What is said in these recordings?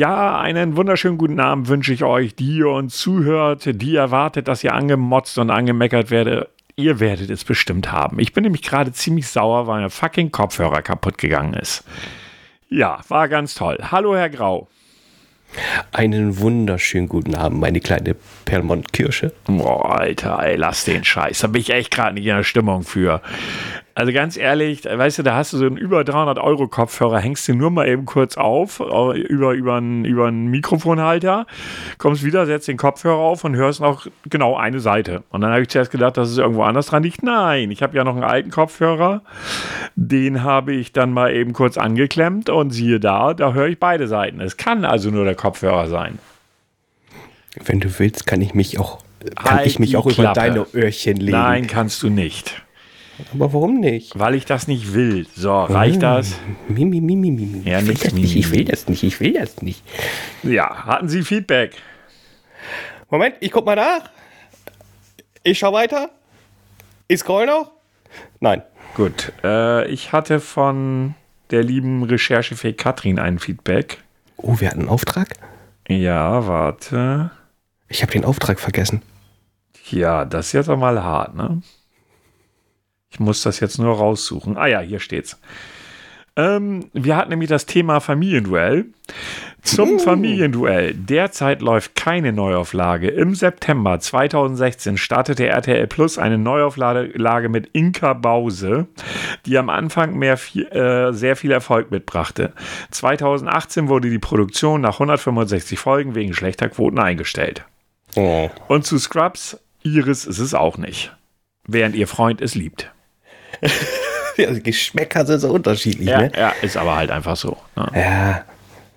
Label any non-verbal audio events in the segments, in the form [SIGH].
Ja, einen wunderschönen guten Abend wünsche ich euch, die ihr uns zuhört, die erwartet, dass ihr angemotzt und angemeckert werdet. Ihr werdet es bestimmt haben. Ich bin nämlich gerade ziemlich sauer, weil mein fucking Kopfhörer kaputt gegangen ist. Ja, war ganz toll. Hallo, Herr Grau. Einen wunderschönen guten Abend, meine kleine Perlmont-Kirsche. Boah, Alter, ey, lass den Scheiß. Da bin ich echt gerade nicht in der Stimmung für. Also ganz ehrlich, weißt du, da hast du so einen über 300 Euro Kopfhörer, hängst den nur mal eben kurz auf, über, über, einen, über einen Mikrofonhalter, kommst wieder, setzt den Kopfhörer auf und hörst noch genau eine Seite. Und dann habe ich zuerst gedacht, dass es irgendwo anders dran liegt. Nein, ich habe ja noch einen alten Kopfhörer, den habe ich dann mal eben kurz angeklemmt und siehe da, da höre ich beide Seiten. Es kann also nur der Kopfhörer sein. Wenn du willst, kann ich mich auch, kann Halt ich mich die auch über deine Öhrchen legen. Nein, kannst du nicht. Aber warum nicht? Weil ich das nicht will. So, reicht das? Mi, mi, mi, mi, mi. Ja, ich will das nicht, ich will das nicht, ich will das nicht. Ja, hatten Sie Feedback? Moment, ich guck mal nach. Ich schau weiter. Ich scroll noch. Nein. Gut, äh, ich hatte von der lieben Recherchefähig Katrin ein Feedback. Oh, wir hatten einen Auftrag? Ja, warte. Ich habe den Auftrag vergessen. Ja, das ist jetzt einmal hart, ne? Ich muss das jetzt nur raussuchen. Ah ja, hier steht's. Ähm, wir hatten nämlich das Thema Familienduell. Zum Familienduell. Derzeit läuft keine Neuauflage. Im September 2016 startete RTL Plus eine Neuauflage mit Inka Bause, die am Anfang mehr äh, sehr viel Erfolg mitbrachte. 2018 wurde die Produktion nach 165 Folgen wegen schlechter Quoten eingestellt. Oh. Und zu Scrubs, Iris ist es auch nicht. Während ihr Freund es liebt. Die [LAUGHS] Geschmäcker sind so unterschiedlich, Ja, ne? ja ist aber halt einfach so. Ne? Ja.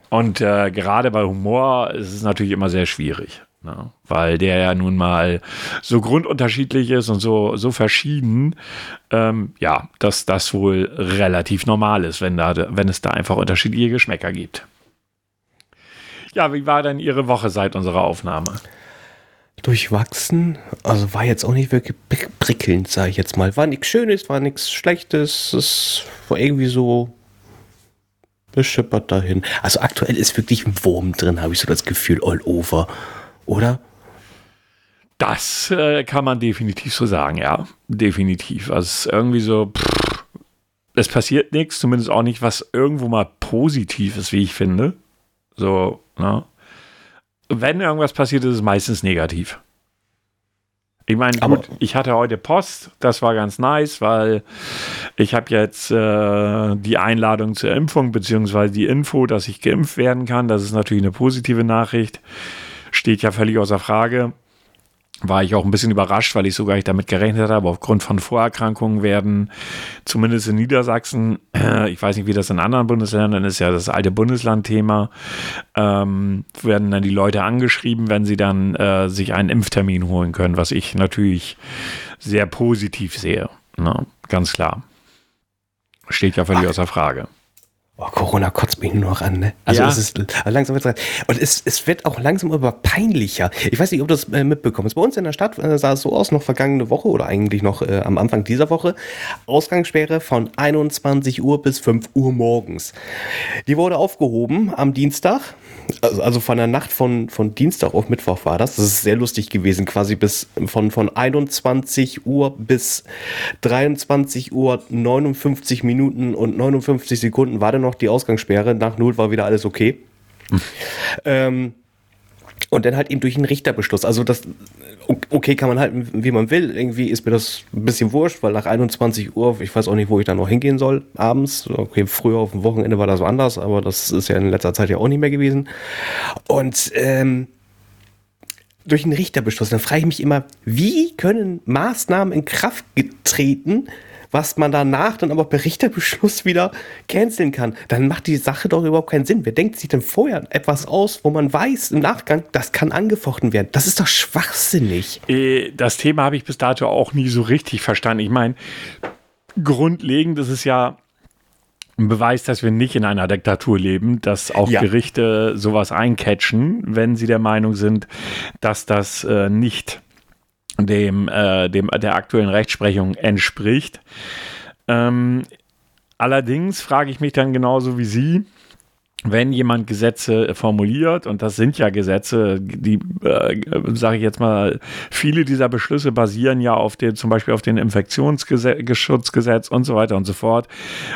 Und äh, gerade bei Humor ist es natürlich immer sehr schwierig. Ne? Weil der ja nun mal so grundunterschiedlich ist und so, so verschieden, ähm, ja, dass das wohl relativ normal ist, wenn, da, wenn es da einfach unterschiedliche Geschmäcker gibt. Ja, wie war denn Ihre Woche seit unserer Aufnahme? Durchwachsen. Also war jetzt auch nicht wirklich prick- prickelnd, sage ich jetzt mal. War nichts Schönes, war nichts Schlechtes. Es war irgendwie so beschippert dahin. Also aktuell ist wirklich ein Wurm drin, habe ich so das Gefühl, all over. Oder? Das äh, kann man definitiv so sagen, ja. Definitiv. Also irgendwie so, pff, es passiert nichts, zumindest auch nicht, was irgendwo mal positiv ist, wie ich finde. So, ne? Wenn irgendwas passiert, ist es meistens negativ. Ich meine, gut, ich hatte heute Post, das war ganz nice, weil ich habe jetzt äh, die Einladung zur Impfung, beziehungsweise die Info, dass ich geimpft werden kann. Das ist natürlich eine positive Nachricht. Steht ja völlig außer Frage. War ich auch ein bisschen überrascht, weil ich so gar nicht damit gerechnet habe. Aufgrund von Vorerkrankungen werden, zumindest in Niedersachsen, äh, [CLEARS THROAT] ich weiß nicht, wie das in anderen Bundesländern ist, ja das alte Bundeslandthema, ähm, werden dann die Leute angeschrieben, wenn sie dann äh, sich einen Impftermin holen können, was ich natürlich sehr positiv sehe. Ne? Ganz klar. Steht ja völlig Ach. außer Frage. Oh, Corona kotzt mich nur noch an, ne? Also Ja. es ist also langsam wird's und es, es wird auch langsam aber peinlicher. Ich weiß nicht, ob du das äh, mitbekommen hast. Bei uns in der Stadt äh, sah es so aus, noch vergangene Woche oder eigentlich noch äh, am Anfang dieser Woche. Ausgangssperre von 21 Uhr bis 5 Uhr morgens. Die wurde aufgehoben am Dienstag. Also, also von der Nacht von, von Dienstag auf Mittwoch war das. Das ist sehr lustig gewesen, quasi bis von, von 21 Uhr bis 23 Uhr 59 Minuten und 59 Sekunden war dann noch die Ausgangssperre. Nach null war wieder alles okay. ähm, und dann halt eben durch einen Richterbeschluss. Also das, okay, kann man halten, wie man will. Irgendwie ist mir das ein bisschen wurscht, weil nach 21 Uhr, ich weiß auch nicht, wo ich dann noch hingehen soll, abends. Okay, früher auf dem Wochenende war das anders, aber das ist ja in letzter Zeit ja auch nicht mehr gewesen. Und ähm, durch einen Richterbeschluss, dann frage ich mich immer, wie können Maßnahmen in Kraft getreten, was man danach dann aber per Richterbeschluss wieder canceln kann, dann macht die Sache doch überhaupt keinen Sinn. Wer denkt sich denn vorher etwas aus, wo man weiß im Nachgang, das kann angefochten werden? Das ist doch schwachsinnig. Äh, Das Thema habe ich bis dato auch nie so richtig verstanden. Ich meine, grundlegend ist es ja ein Beweis, dass wir nicht in einer Diktatur leben, dass auch Ja. Gerichte sowas eincatchen, wenn sie der Meinung sind, dass das äh, nicht dem, äh, dem der aktuellen Rechtsprechung entspricht. Ähm, allerdings frage ich mich dann genauso wie Sie, wenn jemand Gesetze formuliert, und das sind ja Gesetze, die, äh, sage ich jetzt mal, viele dieser Beschlüsse basieren ja auf den, zum Beispiel auf den Infektionsschutzgesetz und so weiter und so fort.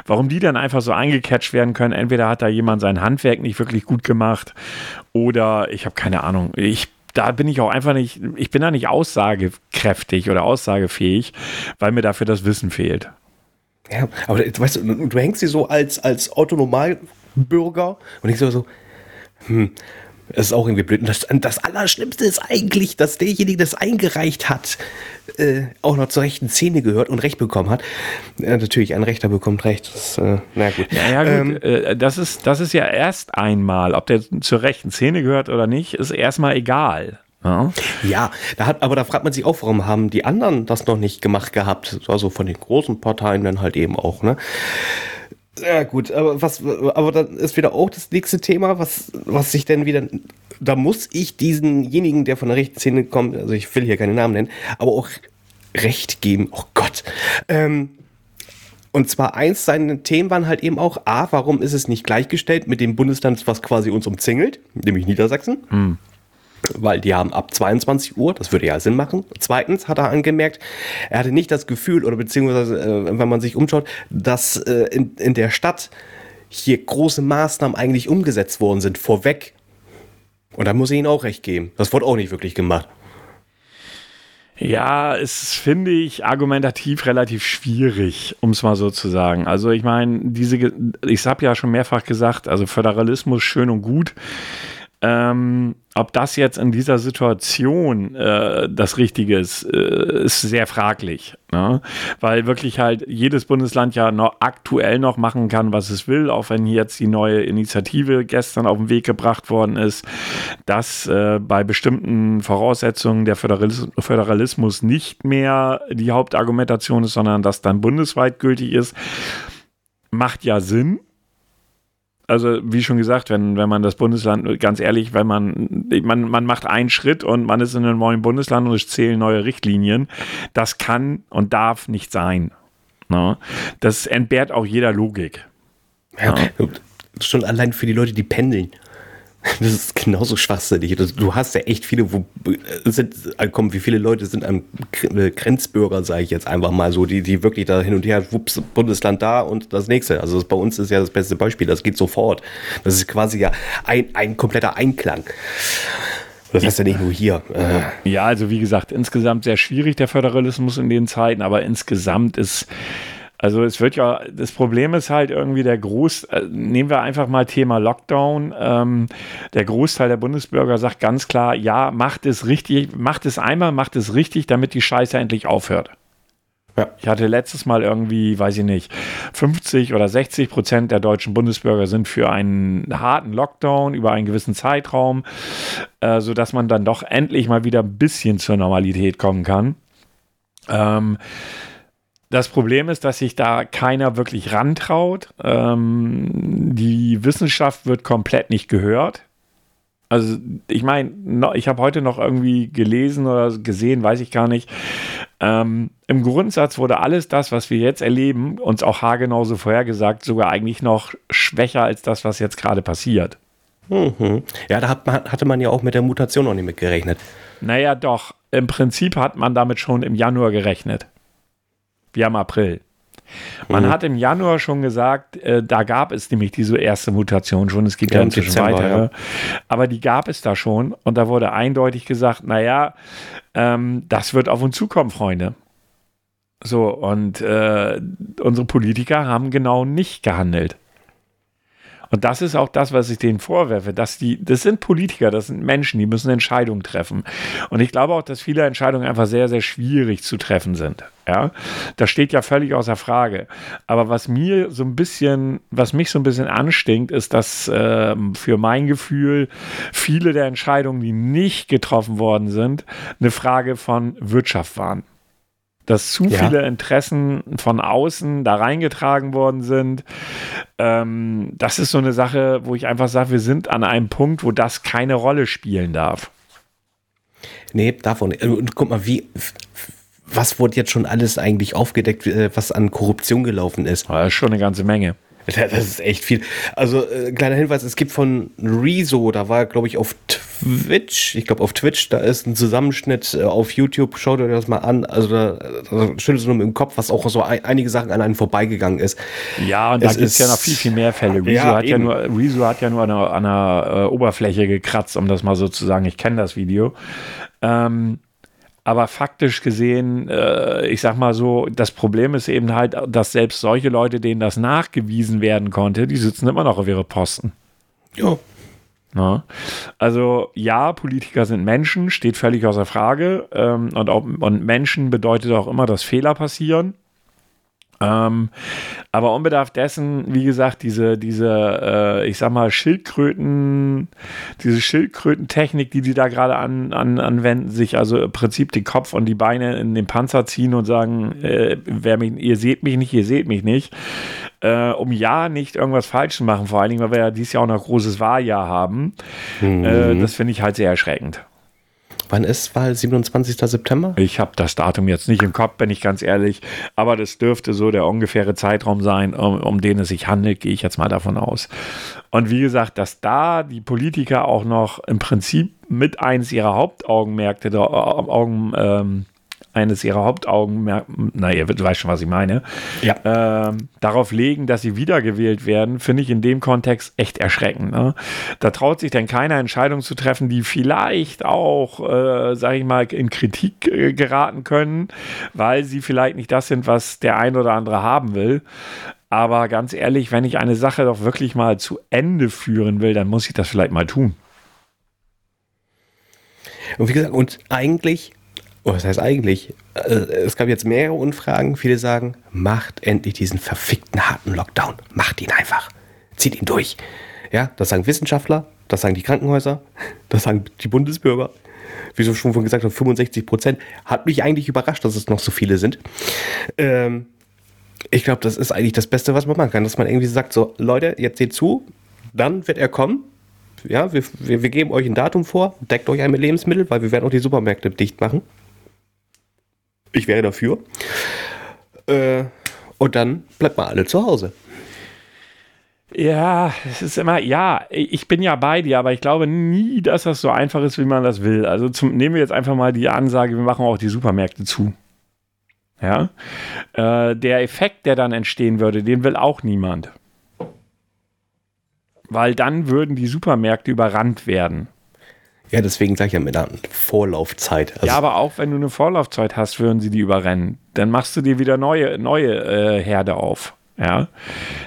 Warum die dann einfach so eingecatcht werden können, entweder hat da jemand sein Handwerk nicht wirklich gut gemacht oder ich habe keine Ahnung. Ich da bin ich auch einfach nicht, ich bin da nicht aussagekräftig oder aussagefähig, weil mir dafür das Wissen fehlt. Ja, aber weißt du, du hängst sie so als, als autonomal Bürger. Und ich so hm, das ist auch irgendwie blöd. Und das, das Allerschlimmste ist eigentlich, dass derjenige, der das eingereicht hat, äh, auch noch zur rechten Szene gehört und Recht bekommen hat. Ja, natürlich, ein Rechter bekommt Recht. Das, äh, na gut. Ja, ja gut. Ähm, äh, das, ist, das ist ja erst einmal, ob der zur rechten Szene gehört oder nicht, ist erstmal egal. Ja, ja da hat, aber da fragt man sich auch, warum haben die anderen das noch nicht gemacht gehabt? Also von den großen Parteien dann halt eben auch, ne? Ja, gut, aber was, aber dann ist wieder auch das nächste Thema, was, was sich denn wieder, da muss ich diesenjenigen, der von der rechten Szene kommt, also ich will hier keine Namen nennen, aber auch Recht geben, oh Gott. Ähm, und zwar eins seiner Themen waren halt eben auch, A, warum ist es nicht gleichgestellt mit dem Bundesland, was quasi uns umzingelt, nämlich Niedersachsen? Hm weil die haben ab 22 Uhr, das würde ja Sinn machen. Zweitens hat er angemerkt, er hatte nicht das Gefühl, oder beziehungsweise, äh, wenn man sich umschaut, dass äh, in, in der Stadt hier große Maßnahmen eigentlich umgesetzt worden sind, vorweg. Und da muss ich ihnen auch recht geben. Das wurde auch nicht wirklich gemacht. Ja, es finde ich argumentativ relativ schwierig, um es mal so zu sagen. Also ich meine, diese, ich habe ja schon mehrfach gesagt, also Föderalismus schön und gut. Ähm, ob das jetzt in dieser Situation äh, das Richtige ist, äh, ist sehr fraglich. Ne? Weil wirklich halt jedes Bundesland ja noch aktuell noch machen kann, was es will, auch wenn jetzt die neue Initiative gestern auf den Weg gebracht worden ist, dass äh, bei bestimmten Voraussetzungen der Föderalis Föderalismus nicht mehr die Hauptargumentation ist, sondern dass dann bundesweit gültig ist. Macht ja Sinn also wie schon gesagt, wenn, wenn man das Bundesland, ganz ehrlich, wenn man, man, man macht einen Schritt und man ist in einem neuen Bundesland und es zählen neue Richtlinien, das kann und darf nicht sein. Ne? Das entbehrt auch jeder Logik. Ja, ja. Schon allein für die Leute, die pendeln. [LAUGHS] Das ist genauso schwachsinnig. Du hast ja echt viele, wo sind, äh, komm, wie viele Leute sind am äh, Grenzbürger, sage ich jetzt einfach mal so, die, die wirklich da hin und her, wups, Bundesland da und das nächste. Also das, bei uns ist ja das beste Beispiel, das geht sofort. Das ist quasi ja ein, ein kompletter Einklang. Das heißt ja nicht nur hier. Äh. Ja, also wie gesagt, insgesamt sehr schwierig der Föderalismus in den Zeiten, aber insgesamt ist also es wird ja, das Problem ist halt irgendwie der Groß, äh, nehmen wir einfach mal Thema Lockdown. Ähm, der Großteil der Bundesbürger sagt ganz klar, ja, macht es richtig, macht es einmal, macht es richtig, damit die Scheiße endlich aufhört. Ja. Ich hatte letztes Mal irgendwie, weiß ich nicht, 50 oder 60 Prozent der deutschen Bundesbürger sind für einen harten Lockdown über einen gewissen Zeitraum, äh, sodass man dann doch endlich mal wieder ein bisschen zur Normalität kommen kann. Ähm, das Problem ist, dass sich da keiner wirklich rantraut. Ähm, die Wissenschaft wird komplett nicht gehört. Also ich meine, ich habe heute noch irgendwie gelesen oder gesehen, weiß ich gar nicht. Ähm, Im Grundsatz wurde alles das, was wir jetzt erleben, uns auch haargenau so vorhergesagt, sogar eigentlich noch schwächer als das, was jetzt gerade passiert. Mhm. Ja, da hat man, hatte man ja auch mit der Mutation noch nicht mit gerechnet. Naja, doch. Im Prinzip hat man damit schon im Januar gerechnet wie am April. Man mhm. hat im Januar schon gesagt, äh, da gab es nämlich diese erste Mutation schon. Es gibt ja, ja inzwischen weitere. Ja. Aber die gab es da schon. Und da wurde eindeutig gesagt, naja, ähm, das wird auf uns zukommen, Freunde. So, und äh, unsere Politiker haben genau nicht gehandelt. Und das ist auch das, was ich denen vorwerfe, dass die, das sind Politiker, das sind Menschen, die müssen Entscheidungen treffen. Und ich glaube auch, dass viele Entscheidungen einfach sehr, sehr schwierig zu treffen sind. Ja, das steht ja völlig außer Frage. Aber was mir so ein bisschen, was mich so ein bisschen anstinkt, ist, dass äh, für mein Gefühl viele der Entscheidungen, die nicht getroffen worden sind, eine Frage von Wirtschaft waren dass zu ja. viele Interessen von außen da reingetragen worden sind. Ähm, das ist so eine Sache, wo ich einfach sage, wir sind an einem Punkt, wo das keine Rolle spielen darf. Nee, davon. Und guck mal, wie, was wurde jetzt schon alles eigentlich aufgedeckt, äh, was an Korruption gelaufen ist? Das ist schon eine ganze Menge. [LAUGHS] Das ist echt viel. Also, äh, kleiner Hinweis, es gibt von Rezo, da war glaube ich auf Twitch, ich glaube auf Twitch, da ist ein Zusammenschnitt äh, auf YouTube, schaut euch das mal an. Also da, da schüttelt es nur im Kopf, was auch so ein, einige Sachen an einem vorbeigegangen ist. Ja, und da gibt es ja noch viel, viel mehr Fälle. Rezo, ja, hat, ja nur, Rezo hat ja nur an einer, an einer äh, Oberfläche gekratzt, um das mal so zu sagen. Ich kenne das Video. Ähm, aber faktisch gesehen, äh, ich sag mal so, das Problem ist eben halt, dass selbst solche Leute, denen das nachgewiesen werden konnte, die sitzen immer noch auf ihre Posten. Ja. Na? Also ja, Politiker sind Menschen, steht völlig außer Frage. Ähm, und, auch, und Menschen bedeutet auch immer, dass Fehler passieren. Ähm, aber unbedarf dessen, wie gesagt, diese, diese, äh, ich sag mal, Schildkröten, diese Schildkrötentechnik, die die da gerade an, an, anwenden, sich also im Prinzip den Kopf und die Beine in den Panzer ziehen und sagen, äh, wer mich, ihr seht mich nicht, ihr seht mich nicht, äh, um ja nicht irgendwas falsch zu machen, vor allen Dingen, weil wir ja dieses Jahr auch noch großes Wahljahr haben. Mhm. Äh, das finde ich halt sehr erschreckend. Wann ist Wahl? 27. September? Ich habe das Datum jetzt nicht im Kopf, bin ich ganz ehrlich. Aber das dürfte so der ungefähre Zeitraum sein, um, um den es sich handelt, gehe ich jetzt mal davon aus. Und wie gesagt, dass da die Politiker auch noch im Prinzip mit eines ihrer Hauptaugenmärkte, der, Augen, ähm, eines ihrer Hauptaugenmerkmale, na, ihr weißt schon, was ich meine, ja. äh, darauf legen, dass sie wiedergewählt werden, finde ich in dem Kontext echt erschreckend. Ne? Da traut sich dann keiner Entscheidung zu treffen, die vielleicht auch, äh, sage ich mal, in Kritik äh, geraten können, weil sie vielleicht nicht das sind, was der ein oder andere haben will. Aber ganz ehrlich, wenn ich eine Sache doch wirklich mal zu Ende führen will, dann muss ich das vielleicht mal tun. Und wie gesagt, und eigentlich Oh, was heißt eigentlich? Äh, es gab jetzt mehrere Umfragen. Viele sagen, macht endlich diesen verfickten harten Lockdown. Macht ihn einfach. Zieht ihn durch. Ja, das sagen Wissenschaftler, das sagen die Krankenhäuser, [LAUGHS] das sagen die Bundesbürger. Wie so schon gesagt habe, 65 Prozent. Hat mich eigentlich überrascht, dass es noch so viele sind. Ähm, ich glaube, das ist eigentlich das Beste, was man machen kann. Dass man irgendwie sagt, so, Leute, jetzt seht zu, dann wird er kommen. Ja, wir, wir, wir geben euch ein Datum vor, deckt euch ein mit Lebensmitteln, weil wir werden auch die Supermärkte dicht machen. Ich wäre dafür. Äh, und dann bleibt mal alle zu Hause. Ja, es ist immer, ja, ich bin ja bei dir, aber ich glaube nie, dass das so einfach ist, wie man das will. Also zum, nehmen wir jetzt einfach mal die Ansage, wir machen auch die Supermärkte zu. Ja, äh, der Effekt, der dann entstehen würde, den will auch niemand. Weil dann würden die Supermärkte überrannt werden. Ja, deswegen sage ich ja mit einer Vorlaufzeit. Also ja, aber auch wenn du eine Vorlaufzeit hast, würden sie die überrennen. Dann machst du dir wieder neue, neue äh, Herde auf. Ja,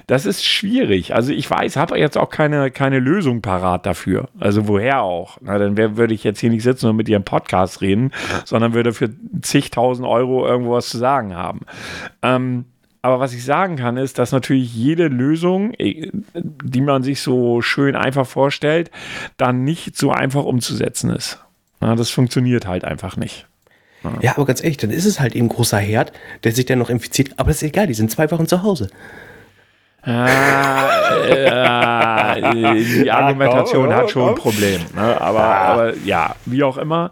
das ist schwierig. Also ich weiß, habe jetzt auch keine, keine Lösung parat dafür. Also woher auch? Na, dann würde ich jetzt hier nicht sitzen und mit im Podcast reden, sondern würde für zigtausend Euro irgendwo was zu sagen haben. Ähm, aber was ich sagen kann, ist, dass natürlich jede Lösung, äh, die man sich so schön einfach vorstellt, dann nicht so einfach umzusetzen ist. Ja, das funktioniert halt einfach nicht. Ja. aber ganz ehrlich, dann ist es halt eben ein großer Herd, der sich dann noch infiziert. Aber das ist egal, die sind zwei Wochen zu Hause. Ah, äh, die [LAUGHS] Argumentation hat schon ein Problem. Ne? Aber, aber, ja, wie auch immer.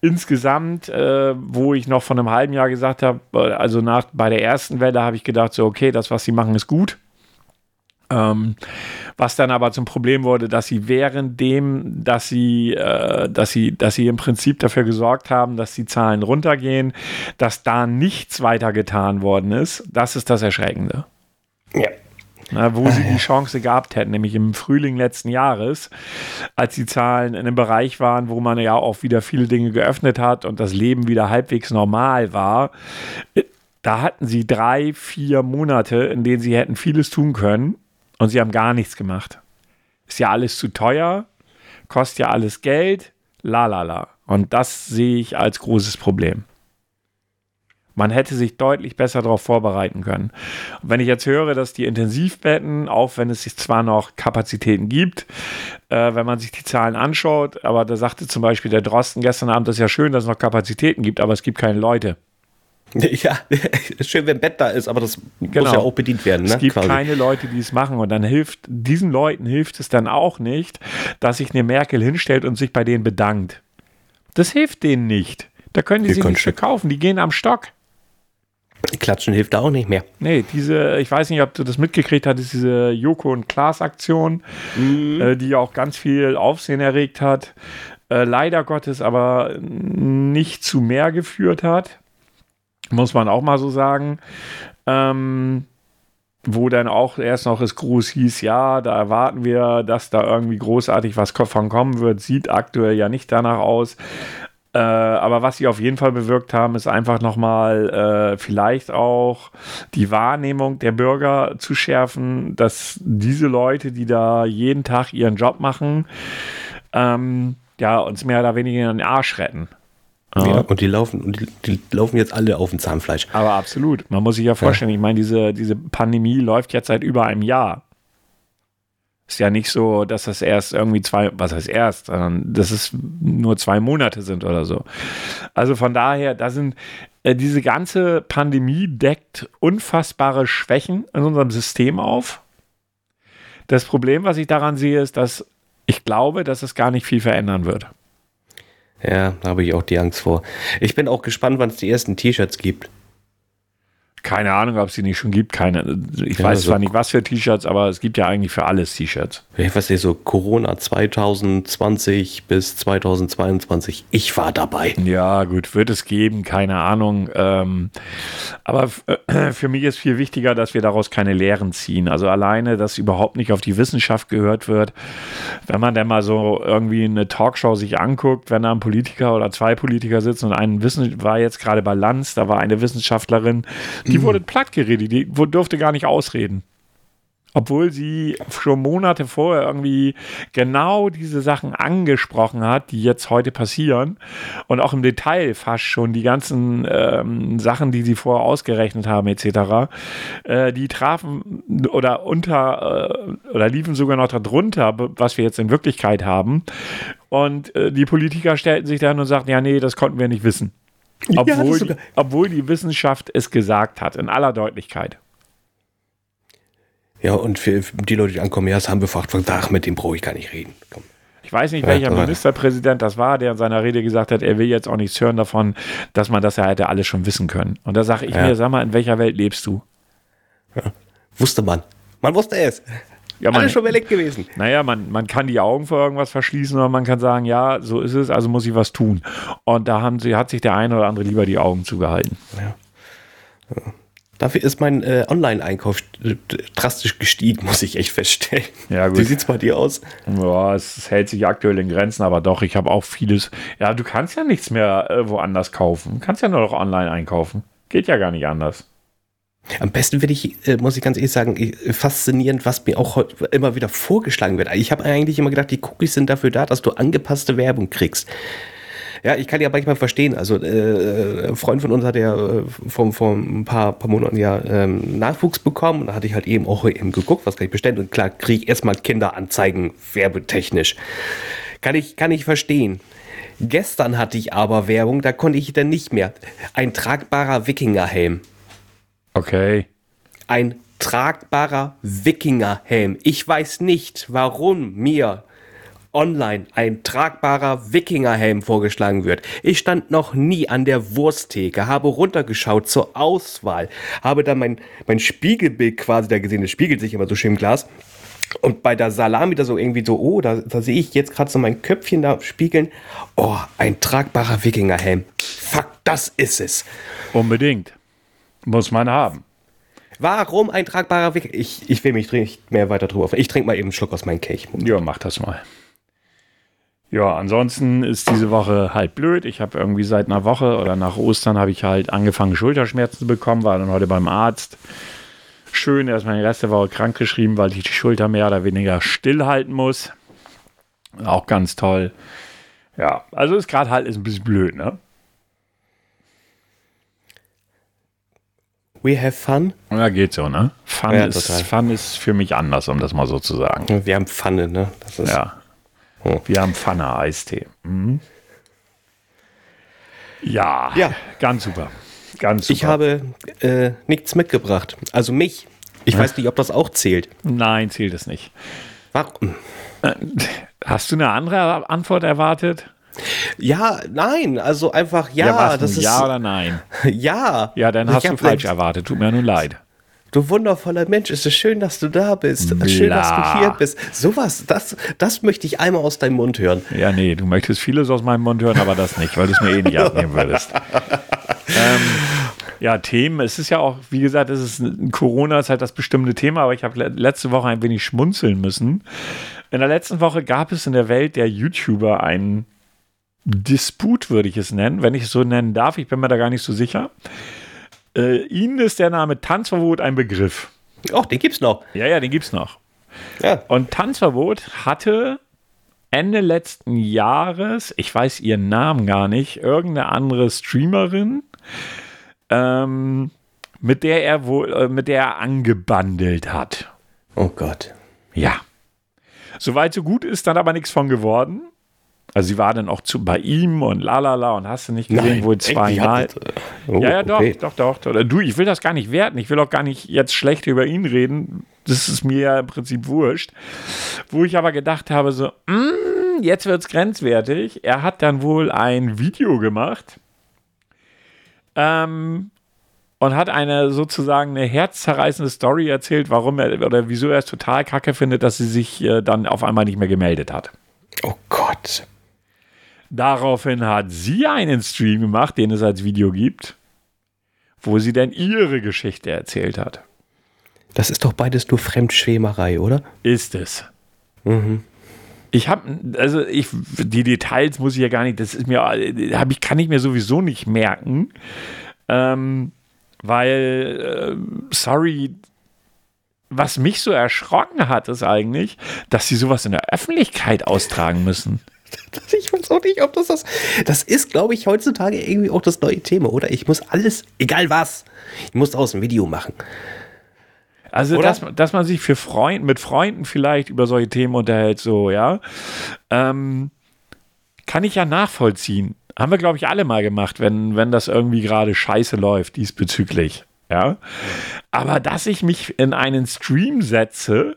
Insgesamt, äh, wo ich noch von einem halben Jahr gesagt habe, also nach, bei der ersten Welle habe ich gedacht, so, okay, das, was sie machen, ist gut. Ähm, was dann aber zum Problem wurde, dass sie währenddem, dass sie, äh, dass sie, dass sie im Prinzip dafür gesorgt haben, dass die Zahlen runtergehen, dass da nichts weiter getan worden ist. Das ist das Erschreckende. Ja na, wo sie die Chance gehabt hätten, nämlich im Frühling letzten Jahres, als die Zahlen in einem Bereich waren, wo man ja auch wieder viele Dinge geöffnet hat und das Leben wieder halbwegs normal war. Da hatten sie drei, vier Monate, in denen sie hätten vieles tun können und sie haben gar nichts gemacht. Ist ja alles zu teuer, kostet ja alles Geld, la la la. Und das sehe ich als großes Problem. Man hätte sich deutlich besser darauf vorbereiten können. Und wenn ich jetzt höre, dass die Intensivbetten, auch wenn es sich zwar noch Kapazitäten gibt, äh, wenn man sich die Zahlen anschaut, aber da sagte zum Beispiel der Drosten gestern Abend, das ist ja schön, dass es noch Kapazitäten gibt, aber es gibt keine Leute. [LAUGHS] Ja, [LAUGHS] schön, wenn Bett da ist, aber das genau. muss ja auch bedient werden. Ne? Es gibt Quasi. keine Leute, die es machen. Und dann hilft, diesen Leuten hilft es dann auch nicht, dass sich eine Merkel hinstellt und sich bei denen bedankt. Das hilft denen nicht. Da können die, die sich nicht verkaufen. Die gehen am Stock. Klatschen hilft da auch nicht mehr. Nee, diese, ich weiß nicht, ob du das mitgekriegt hattest, diese Joko und Klaas Aktion, mhm. äh, die ja auch ganz viel Aufsehen erregt hat, äh, leider Gottes aber nicht zu mehr geführt hat. Muss man auch mal so sagen. Ähm, wo dann auch erst noch das Gruß hieß, ja, da erwarten wir, dass da irgendwie großartig was von kommen wird, sieht aktuell ja nicht danach aus. Äh, aber was sie auf jeden Fall bewirkt haben, ist einfach nochmal äh, vielleicht auch die Wahrnehmung der Bürger zu schärfen, dass diese Leute, die da jeden Tag ihren Job machen, ähm, ja, uns mehr oder weniger in den Arsch retten. Ja, und die laufen, und die, die, laufen jetzt alle auf dem Zahnfleisch. Aber absolut. Man muss sich ja vorstellen, ja. ich meine, diese, diese Pandemie läuft jetzt seit über einem Jahr. Ist ja nicht so, dass das erst irgendwie zwei, was heißt erst, sondern dass es nur zwei Monate sind oder so. Also von daher, da sind äh, diese ganze Pandemie deckt unfassbare Schwächen in unserem System auf. Das Problem, was ich daran sehe, ist, dass ich glaube, dass es gar nicht viel verändern wird. Ja, da habe ich auch die Angst vor. Ich bin auch gespannt, wann es die ersten T-Shirts gibt. Keine Ahnung, ob es die nicht schon gibt. Keine, ich ja, weiß also zwar nicht, was für T-Shirts, aber es gibt ja eigentlich für alles T-Shirts. Ich weiß nicht, so Corona 2020 bis 2022. Ich war dabei. Ja, gut, wird es geben, keine Ahnung. Ähm, aber äh, für mich ist viel wichtiger, dass wir daraus keine Lehren ziehen. Also alleine, dass überhaupt nicht auf die Wissenschaft gehört wird. Wenn man dann mal so irgendwie eine Talkshow sich anguckt, wenn da ein Politiker oder zwei Politiker sitzen und ein Wissen war jetzt gerade bei Lanz, da war eine Wissenschaftlerin, die mhm. wurde platt geredet, die durfte gar nicht ausreden. Obwohl sie schon Monate vorher irgendwie genau diese Sachen angesprochen hat, die jetzt heute passieren. Und auch im Detail fast schon die ganzen ähm, Sachen, die sie vorher ausgerechnet haben, etc. Äh, die trafen oder unter äh, oder liefen sogar noch darunter, was wir jetzt in Wirklichkeit haben. Und äh, die Politiker stellten sich dann und sagten, ja, nee, das konnten wir nicht wissen. Obwohl, ja, die, obwohl die Wissenschaft es gesagt hat, in aller Deutlichkeit. Ja, und für die Leute, die ankommen, ja, das haben wir gefragt, ach, mit dem brauche ich gar nicht reden. Komm. Ich weiß nicht, welcher ja, Ministerpräsident das war, der in seiner Rede gesagt hat, er will jetzt auch nichts hören davon, dass man das ja hätte alles schon wissen können. Und da sage ich ja. mir, sag mal, in welcher Welt lebst du? Ja. Wusste man. Man wusste es. Ja, man, Alles schon belegt gewesen. Naja, man, man kann die Augen vor irgendwas verschließen oder man kann sagen, ja, so ist es, also muss ich was tun. Und da haben sie, hat sich der eine oder andere lieber die Augen zugehalten. Ja. Dafür ist mein äh, Online-Einkauf drastisch gestiegen, [LAUGHS] muss ich echt feststellen. Ja, gut. Wie sieht es bei dir aus? Ja, es hält sich aktuell in Grenzen, aber doch, ich habe auch vieles. Ja, du kannst ja nichts mehr äh, woanders kaufen. Du kannst ja nur noch online einkaufen. Geht ja gar nicht anders. Am besten finde ich, äh, muss ich ganz ehrlich sagen, faszinierend, was mir auch immer wieder vorgeschlagen wird. Ich habe eigentlich immer gedacht, die Cookies sind dafür da, dass du angepasste Werbung kriegst. Ja, ich kann ja manchmal verstehen. Also äh, ein Freund von uns hat ja äh, vor, vor ein paar, paar Monaten ja ähm, Nachwuchs bekommen. Und da hatte ich halt eben auch eben geguckt, was kann ich bestellen. Und klar, kriege ich erstmal Kinderanzeigen werbetechnisch. Kann ich, kann ich verstehen. Gestern hatte ich aber Werbung, da konnte ich dann nicht mehr. Ein tragbarer Wikingerhelm. Okay. Ein tragbarer Wikingerhelm. Ich weiß nicht, warum mir online ein tragbarer Wikingerhelm vorgeschlagen wird. Ich stand noch nie an der Wursttheke, habe runtergeschaut zur Auswahl, habe dann mein, mein Spiegelbild quasi da gesehen, das spiegelt sich immer so schön im Glas. Und bei der Salami da so irgendwie so, oh, da, da sehe ich jetzt gerade so mein Köpfchen da spiegeln. Oh, ein tragbarer Wikingerhelm. Fuck, das ist es. Unbedingt. Muss man haben. Warum ein tragbarer Wick? Ich, ich will mich nicht mehr weiter drüber. Ich trinke mal eben einen Schluck aus meinem Kelch. Ja, mach das mal. Ja, ansonsten ist diese Woche halt blöd. Ich habe irgendwie seit einer Woche oder nach Ostern habe ich halt angefangen, Schulterschmerzen zu bekommen, war dann heute beim Arzt. Schön, erstmal die Rest der Woche krank geschrieben, weil ich die Schulter mehr oder weniger stillhalten muss. Auch ganz toll. Ja, also ist gerade halt ist ein bisschen blöd, ne? We have fun. Ja, geht so, ne? Fun, ja, ist, fun ist für mich anders, um das mal so zu sagen. Wir haben Pfanne, ne? ja. Oh. Wir haben Pfanne Eistee. Mhm. Ja, ja, ganz super. Ganz super. Ich habe äh, nichts mitgebracht. Also mich. Ich ja. weiß nicht, ob das auch zählt. Nein, zählt es nicht. Warum? Äh, hast du eine andere Antwort erwartet? Ja, nein, also einfach ja. ja das ist ja oder nein? [LAUGHS] ja. Ja, dann Ich hast du falsch erwartet. Tut mir nun leid. Du wundervoller Mensch, es ist schön, dass du da bist. Schön, dass du Bla. hier bist. Sowas, das, das möchte ich einmal aus deinem Mund hören. Ja, nee, du möchtest vieles aus meinem Mund hören, aber das nicht, weil du es mir eh nicht abnehmen würdest. [LAUGHS] ähm, ja, Themen, es ist ja auch, wie gesagt, es ist ein Corona ist halt das bestimmte Thema, aber ich habe le letzte Woche ein wenig schmunzeln müssen. In der letzten Woche gab es in der Welt der YouTuber einen Disput, würde ich es nennen, wenn ich es so nennen darf. Ich bin mir da gar nicht so sicher. Äh, Ihnen ist der Name Tanzverbot ein Begriff. Och, den gibt's noch. Ja, ja, den gibt's noch. Ja. Und Tanzverbot hatte Ende letzten Jahres, ich weiß ihren Namen gar nicht, irgendeine andere Streamerin, ähm, mit der er wohl, äh, mit der er angebandelt hat. Oh Gott. Ja. Soweit so gut ist dann aber nichts von geworden. Also sie war dann auch zu, bei ihm und lalala und hast du nicht gesehen, wohl zweimal. hat- Oh, Ja, ja, doch, okay. doch, doch, doch. Du, ich will das gar nicht werten. Ich will auch gar nicht jetzt schlecht über ihn reden. Das ist mir ja im Prinzip wurscht. Wo ich aber gedacht habe, so, mm, jetzt wird's grenzwertig. Er hat dann wohl ein Video gemacht ähm, und hat eine sozusagen eine herzzerreißende Story erzählt, warum er oder wieso er es total kacke findet, dass sie sich äh, dann auf einmal nicht mehr gemeldet hat. Oh Gott. Daraufhin hat sie einen Stream gemacht, den es als Video gibt, wo sie dann ihre Geschichte erzählt hat. Das ist doch beides nur Fremdschwämerei, oder? Ist es. Ich habe, also ich, die Details muss ich ja gar nicht, das ist mir, hab ich, kann ich mir sowieso nicht merken, ähm, weil, äh, sorry, was mich so erschrocken hat, ist eigentlich, dass sie sowas in der Öffentlichkeit austragen müssen. [LAUGHS] Ich weiß auch nicht, ob das das. Das ist, glaube ich, heutzutage irgendwie auch das neue Thema, oder? Ich muss alles, egal was, ich muss daraus ein Video machen. Also, Oder? dass, dass man sich für Freund, mit Freunden vielleicht über solche Themen unterhält, so, ja. Ähm, kann ich ja nachvollziehen. Haben wir, glaube ich, alle mal gemacht, wenn, wenn das irgendwie gerade scheiße läuft diesbezüglich. Ja. Aber dass ich mich in einen Stream setze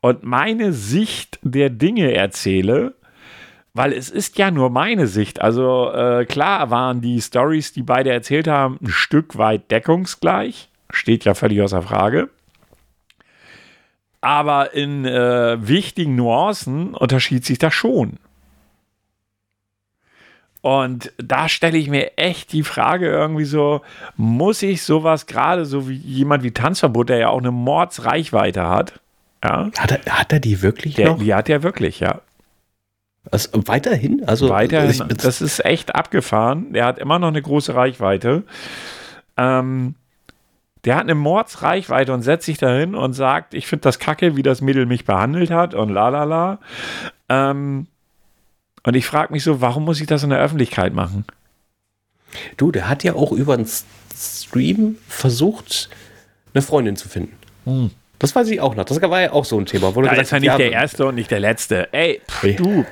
und meine Sicht der Dinge erzähle, weil es ist ja nur meine Sicht. Also äh, klar waren die Stories, die beide erzählt haben, ein Stück weit deckungsgleich. Steht ja völlig außer Frage. Aber in äh, wichtigen Nuancen unterschied sich das schon. Und da stelle ich mir echt die Frage irgendwie so, muss ich sowas gerade so wie jemand wie Tanzverbot, der ja auch eine Mordsreichweite hat, ja, Hat er, hat er die wirklich der, noch? die hat er wirklich, ja. Also, weiterhin? Also, Weiterhin, das ist echt abgefahren. Der hat immer noch eine große Reichweite. Ähm, der hat eine Mordsreichweite und setzt sich dahin und sagt, ich finde das kacke, wie das Mädel mich behandelt hat und la la la. Ähm, und ich frage mich so, warum muss ich das in der Öffentlichkeit machen? du, der hat ja auch über einen Stream versucht, eine Freundin zu finden. Das weiß ich auch noch. Das war ja auch so ein Thema. Wo Da gesagt ist er nicht ja, der Erste und nicht der Letzte. Ey, pff, du.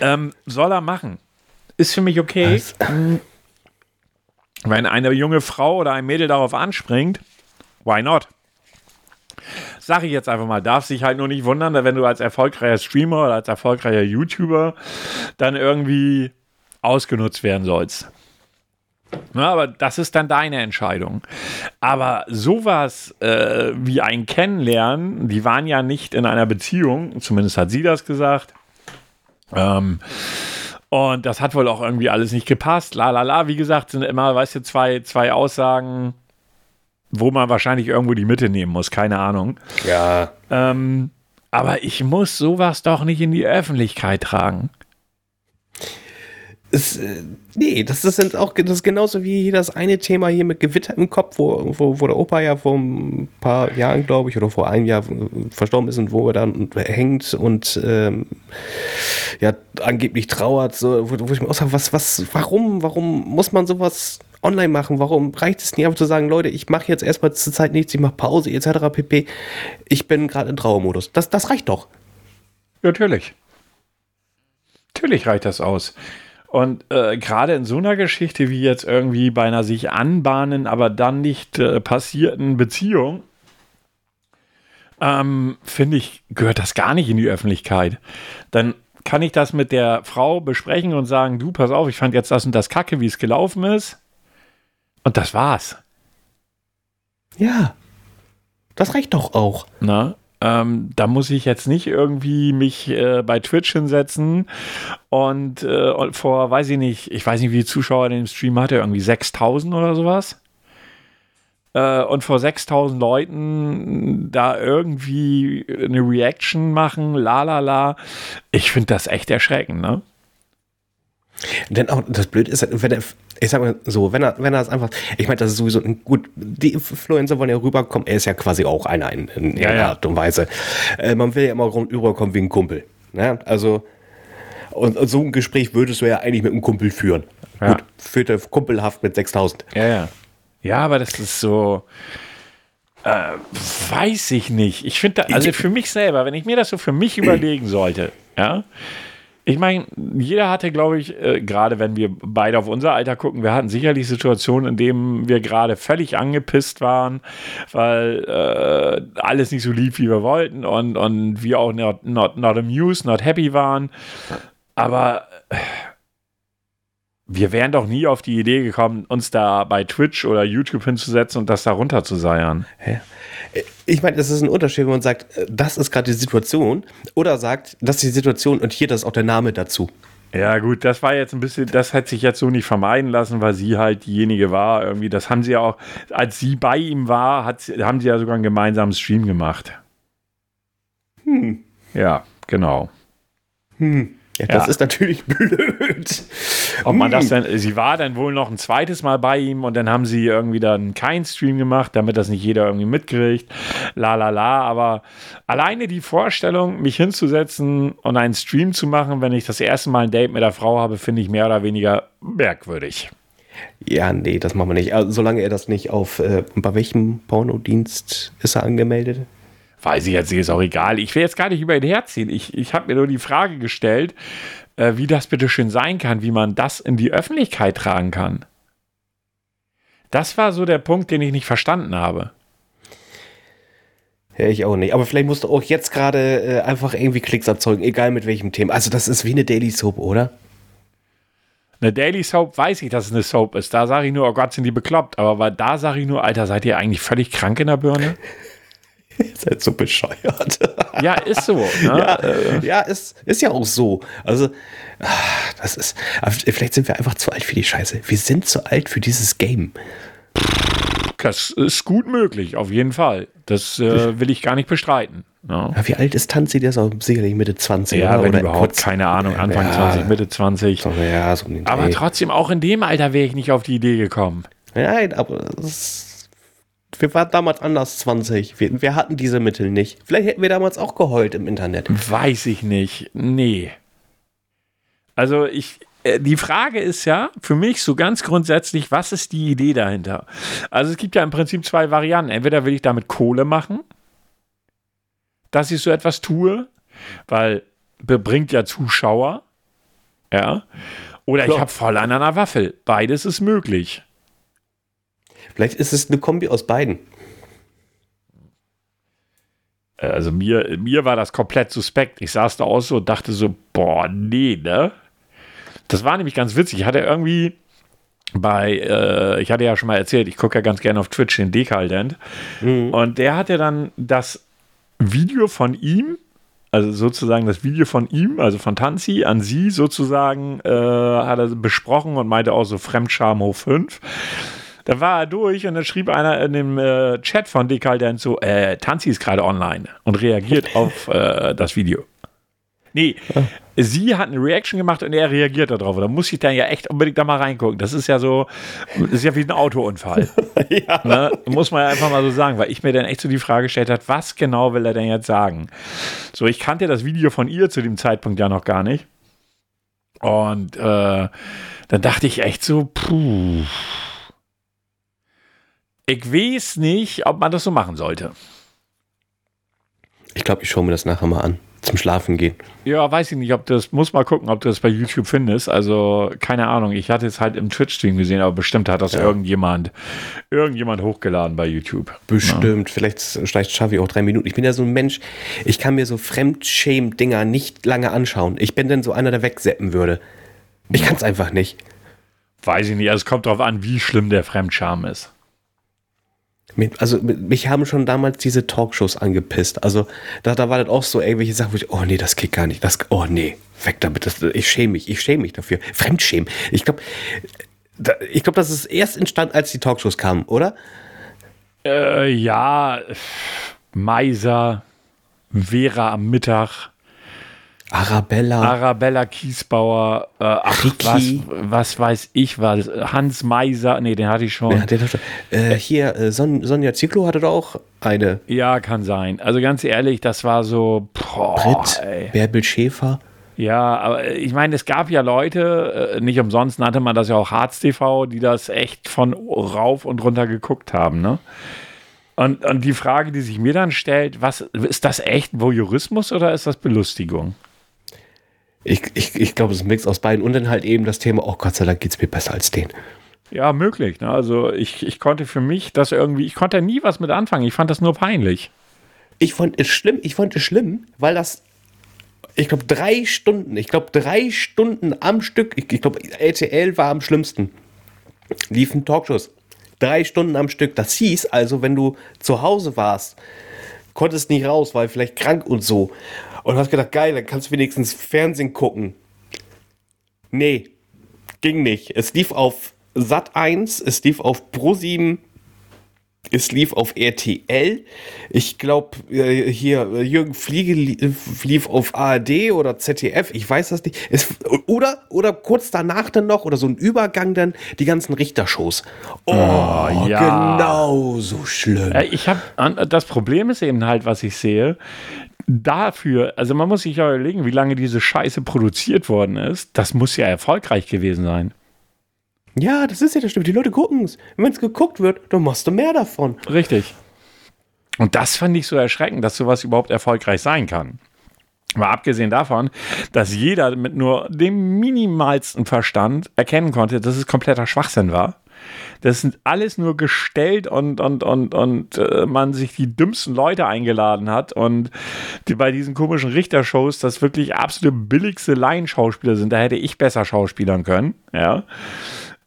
Ähm, soll er machen. Ist für mich okay. Was? Wenn eine junge Frau oder ein Mädel darauf anspringt, why not? Sag ich jetzt einfach mal, darf sich halt nur nicht wundern, wenn du als erfolgreicher Streamer oder als erfolgreicher YouTuber dann irgendwie ausgenutzt werden sollst. Na, aber das ist dann deine Entscheidung. Aber sowas äh, wie ein Kennenlernen, die waren ja nicht in einer Beziehung, zumindest hat sie das gesagt. Ähm, und das hat wohl auch irgendwie alles nicht gepasst. La la la, wie gesagt, sind immer, weißt du, zwei, zwei Aussagen, wo man wahrscheinlich irgendwo die Mitte nehmen muss, keine Ahnung. ja, Ähm, aber ich muss sowas doch nicht in die Öffentlichkeit tragen. Es, äh, nee, das, das sind auch das ist genauso wie das eine Thema hier mit Gewitter im Kopf, wo, wo, wo der Opa ja vor ein paar Jahren, glaube ich, oder vor einem Jahr verstorben ist und wo er dann hängt und ähm, ja angeblich trauert, so, wo, wo ich mir auch sage, was, was, warum, warum muss man sowas online machen? Warum reicht es nicht einfach zu sagen, Leute, ich mache jetzt erstmal zur Zeit nichts, ich mache Pause etc. pp. Ich bin gerade in Trauermodus. Das, das reicht doch. Natürlich. Natürlich reicht das aus. Und äh, gerade in so einer Geschichte wie jetzt irgendwie bei einer sich anbahnen, aber dann nicht äh, passierten Beziehung, ähm, finde ich, gehört das gar nicht in die Öffentlichkeit. Dann kann ich das mit der Frau besprechen und sagen, du, pass auf, ich fand jetzt das und das Kacke, wie es gelaufen ist. Und das war's. Ja. Das reicht doch auch. Na, ähm, da muss ich jetzt nicht irgendwie mich äh, bei Twitch hinsetzen und, äh, vor, weiß ich nicht, ich weiß nicht, wie viele Zuschauer dem Stream hatte, irgendwie 6000 oder sowas. Äh, und vor 6000 Leuten da irgendwie eine Reaction machen, la la la. Ich finde das echt erschreckend, ne? Denn auch das Blöde ist, wenn er, ich sag mal so, wenn er, wenn er das einfach, ich meine, das ist sowieso ein, gut, die Influencer wollen ja rüberkommen, er ist ja quasi auch einer in, in Ja, ja. Art und Weise. Äh, man will ja immer rüberkommen wie ein Kumpel. Ne? Also, und, und so ein Gespräch würdest du ja eigentlich mit einem Kumpel führen. Ja. Gut, führt er kumpelhaft mit 6000. Ja, ja. Ja, aber das ist so. Äh, weiß ich nicht. Ich finde, also für mich selber, wenn ich mir das so für mich überlegen sollte, ja. Ich meine, jeder hatte, glaube ich, äh, gerade wenn wir beide auf unser Alter gucken, wir hatten sicherlich Situationen, in denen wir gerade völlig angepisst waren, weil äh, alles nicht so lief, wie wir wollten und, und wir auch not, not, not amused, not happy waren. Aber äh, wir wären doch nie auf die Idee gekommen, uns da bei Twitch oder YouTube hinzusetzen und das da runter zu seiern. Ich meine, es ist ein Unterschied, wenn man sagt, äh, das ist gerade die Situation, oder sagt, das ist die Situation und hier das ist auch der Name dazu. Ja, gut, das war jetzt ein bisschen, das hätte sich jetzt so nicht vermeiden lassen, weil sie halt diejenige war. Irgendwie, das haben sie ja auch, als sie bei ihm war, hat, haben sie ja sogar einen gemeinsamen Stream gemacht. Hm. Ja, genau. Hm. Ja, das Ja. ist natürlich [LAUGHS] blöd. Ob man Hm. das denn, sie war dann wohl noch ein zweites Mal bei ihm und dann haben sie irgendwie dann keinen Stream gemacht, damit das nicht jeder irgendwie mitkriegt. La la la, aber alleine die Vorstellung, mich hinzusetzen und einen Stream zu machen, wenn ich das erste Mal ein Date mit der Frau habe, finde ich mehr oder weniger merkwürdig. Ja, nee, das machen wir nicht. Also, solange er das nicht auf, äh, bei welchem Pornodienst ist er angemeldet? Weiß ich jetzt nicht, ist auch egal. Ich will jetzt gar nicht über ihn herziehen. Ich, ich habe mir nur die Frage gestellt, äh, wie das bitte schön sein kann, wie man das in die Öffentlichkeit tragen kann. Das war so der Punkt, den ich nicht verstanden habe. Ja, ich auch nicht. Aber vielleicht musst du auch jetzt gerade äh, einfach irgendwie Klicks erzeugen, egal mit welchem Thema. Also das ist wie eine Daily Soap, oder? Eine Daily Soap weiß ich, dass es eine Soap ist. Da sage ich nur, oh Gott, sind die bekloppt. Aber da sage ich nur, Alter, seid ihr eigentlich völlig krank in der Birne? [LAUGHS] Ihr [LAUGHS] seid so bescheuert. Ja, ist so. Ne? ja, ja ist, ist ja auch so. Also, ah, das ist. Vielleicht sind wir einfach zu alt für die Scheiße. Wir sind zu alt für dieses Game. Das ist gut möglich, auf jeden Fall. Das äh, will ich gar nicht bestreiten. Ja, Ja, wie alt ist Tanzi? Der ist auch sicherlich Mitte 20. ja oder? wenn oder überhaupt, kurz- keine Ahnung, Anfang Ja. 20, Mitte 20. So, Ja, so Aber trotzdem, auch in dem Alter wäre ich nicht auf die Idee gekommen. Nein, aber es, wir waren damals anders 20. Wir, wir hatten diese Mittel nicht. Vielleicht hätten wir damals auch geheult im Internet. Weiß ich nicht. Nee. Also ich, äh, die Frage ist ja für mich so ganz grundsätzlich, was ist die Idee dahinter? Also es gibt ja im Prinzip zwei Varianten. Entweder will ich damit Kohle machen, dass ich so etwas tue, weil bringt ja Zuschauer, ja, oder ich Klar. habe voll an einer Waffel. Beides ist möglich. Vielleicht ist es eine Kombi aus beiden. Äh, Also mir, mir war das komplett suspekt. Ich saß da auch so und dachte so, boah, nee, ne? Das war nämlich ganz witzig. Ich hatte irgendwie bei, äh, ich hatte ja schon mal erzählt, ich gucke ja ganz gerne auf Twitch den Dekaldent. Und der hatte dann das Video von ihm, also sozusagen das Video von ihm, also von Tanzi an sie sozusagen, äh, hat er besprochen und meinte auch so Fremdscham hoch 5. Da war er durch und dann schrieb einer in dem äh, Chat von Dekaldent so, äh, Tanzi ist gerade online und reagiert [LAUGHS] auf äh, das Video. Nee, sie hat eine Reaction gemacht und er reagiert darauf. Da muss ich dann ja echt unbedingt da mal reingucken. Das ist ja so, das ist ja wie ein Autounfall. [LAUGHS] ja. Ne? Muss man ja einfach mal so sagen, weil ich mir dann echt so die Frage gestellt habe, was genau will er denn jetzt sagen? So, ich kannte das Video von ihr zu dem Zeitpunkt ja noch gar nicht. Und äh, dann dachte ich echt so, puh. Ich weiß nicht, ob man das so machen sollte. Ich glaube, ich schaue mir das nachher mal an. zum Schlafen gehen. Ja, weiß ich nicht, ob das, muss mal gucken, ob du das bei YouTube findest. Also, keine Ahnung. Ich hatte es halt im Twitch-Stream gesehen, aber bestimmt hat das ja. irgendjemand, irgendjemand hochgeladen bei YouTube. Bestimmt. Ja. Vielleicht, vielleicht schaffe ich auch drei Minuten. Ich bin ja so ein Mensch, ich kann mir so Fremdschäm-Dinger nicht lange anschauen. Ich bin dann so einer, der wegseppen würde. Ich kann es einfach nicht. Weiß ich nicht. Also, es kommt darauf an, wie schlimm der Fremdscham ist. Also mich haben schon damals diese Talkshows angepisst. Also da, da war das auch so irgendwelche Sachen, wo ich, oh nee, das geht gar nicht. Das, oh nee, weg damit. Das, ich schäme mich, ich schäme mich dafür. Fremdschämen. Ich glaube, da, ich glaube, das ist erst entstanden, als die Talkshows kamen, oder? Äh, ja, Meiser, Vera am Mittag. Arabella. Arabella Kiesbauer, äh, ach, was, was weiß ich was, Hans Meiser, nee, den hatte ich schon. Ja, den hatte, äh, hier, äh, Son Sonja Ziklo hatte doch auch eine. Ja, kann sein. Also ganz ehrlich, das war so, boah, Brit, ey. Bärbel Schäfer. Ja, aber ich meine, es gab ja Leute, äh, nicht umsonst nannte man das ja auch Harz TV, die das echt von rauf und runter geguckt haben, ne? Und, und die Frage, die sich mir dann stellt, was ist das echt Voyeurismus oder ist das Belustigung? Ich, ich, ich glaube, es ist ein Mix aus beiden und dann halt eben das Thema, oh Gott sei Dank geht es mir besser als den. Ja, möglich. Ne? Also ich, ich konnte für mich das irgendwie, ich konnte nie was mit anfangen. Ich fand das nur peinlich. Ich fand es schlimm, ich fand es schlimm, weil das, ich glaube, drei Stunden, ich glaube, drei Stunden am Stück, ich, ich glaube, RTL war am schlimmsten. Liefen Talkshows. Drei Stunden am Stück. Das hieß also, wenn du zu Hause warst, konntest nicht raus, weil vielleicht krank und so. Und hast gedacht, geil, dann kannst du wenigstens Fernsehen gucken. Nee, ging nicht. Es lief auf Sat 1, es lief auf Pro 7, es lief auf RTL. Ich glaube, äh, hier äh, Jürgen Fliege lief auf ARD oder ZDF. Ich weiß das nicht. Es, oder, oder kurz danach dann noch oder so ein Übergang dann die ganzen Richtershows. Oh, oh ja. genau so schlimm. Äh, ich habe das Problem ist eben halt, was ich sehe dafür, also man muss sich ja überlegen, wie lange diese Scheiße produziert worden ist. Das muss ja erfolgreich gewesen sein. Ja, das ist ja das Stimmt. Die Leute gucken es. Wenn es geguckt wird, dann machst du mehr davon. Richtig. Und das fand ich so erschreckend, dass sowas überhaupt erfolgreich sein kann. Aber abgesehen davon, dass jeder mit nur dem minimalsten Verstand erkennen konnte, dass es kompletter Schwachsinn war. Das sind alles nur gestellt und, und, und, und äh, man sich die dümmsten Leute eingeladen hat und die bei diesen komischen Richtershows das wirklich absolut billigste Laienschauspieler sind. Da hätte ich besser schauspielern können. Ja.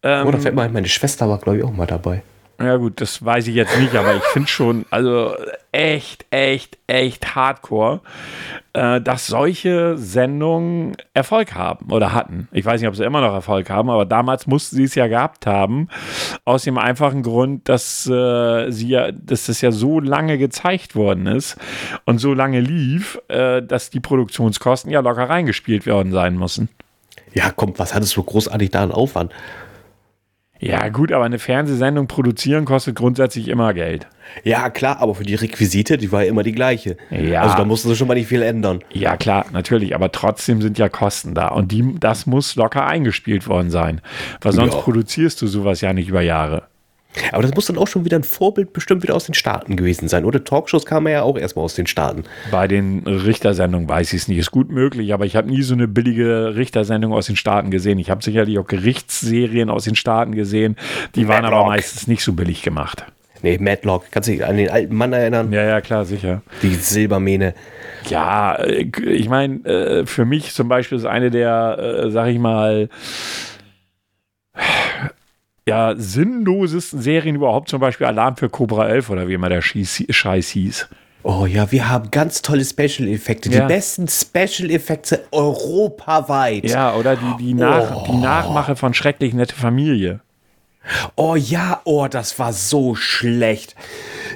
Ähm, oh, da fällt mal meine Schwester war, glaube ich, auch mal dabei. Ja, gut, das weiß ich jetzt nicht, aber ich finde schon, also echt, echt, echt hardcore, äh, dass solche Sendungen Erfolg haben oder hatten. Ich weiß nicht, ob sie immer noch Erfolg haben, aber damals mussten sie es ja gehabt haben. Aus dem einfachen Grund, dass äh, sie ja, dass das ja so lange gezeigt worden ist und so lange lief, äh, dass die Produktionskosten ja locker reingespielt worden sein müssen. Ja, komm, was hattest du großartig da an Aufwand? Ja, gut, aber eine Fernsehsendung produzieren kostet grundsätzlich immer Geld. Ja, klar, aber für die Requisite, die war ja immer die gleiche. Ja. Also da mussten sie schon mal nicht viel ändern. Ja, klar, natürlich, aber trotzdem sind ja Kosten da und die, das muss locker eingespielt worden sein. Weil sonst ja. produzierst du sowas ja nicht über Jahre. Aber das muss dann auch schon wieder ein Vorbild bestimmt wieder aus den Staaten gewesen sein. Oder Talkshows kamen ja auch erstmal aus den Staaten. Bei den Richtersendungen weiß ich es nicht. Ist gut möglich, aber ich habe nie so eine billige Richtersendung aus den Staaten gesehen. Ich habe sicherlich auch Gerichtsserien aus den Staaten gesehen. Die Madlock. waren aber meistens nicht so billig gemacht. Nee, Madlock. Kannst du dich an den alten Mann erinnern? Ja, ja, klar, sicher. Die Silbermähne. Ja, äh, ich meine, äh, für mich zum Beispiel ist eine der, äh, sag ich mal, ja, sinnlosesten Serien überhaupt, zum Beispiel Alarm für Cobra 11 oder wie immer der Scheiß hieß. Oh ja, wir haben ganz tolle Special-Effekte. Ja. Die besten Special-Effekte europaweit. Ja, oder die, die, Nach oh. die Nachmache von Schrecklich Nette Familie. Oh ja, oh, das war so schlecht.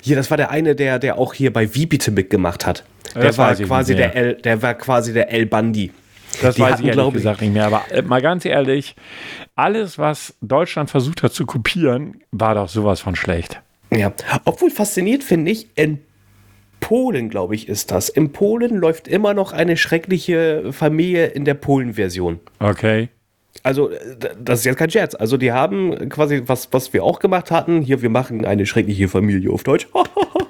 Hier, das war der eine, der, der auch hier bei Wie bitte mitgemacht hat. Der war quasi der El, der war quasi der El Bandi. Das die weiß hatten, ich ehrlich gesagt nicht mehr. Aber äh, mal ganz ehrlich, alles, was Deutschland versucht hat zu kopieren, war doch sowas von schlecht. Ja, obwohl fasziniert finde ich, in Polen, glaube ich, ist das. In Polen läuft immer noch eine schreckliche Familie in der Polen-Version. Okay. Also, das ist jetzt kein Scherz. Also, die haben quasi, was, was wir auch gemacht hatten, hier, wir machen eine schreckliche Familie auf Deutsch. [LAUGHS]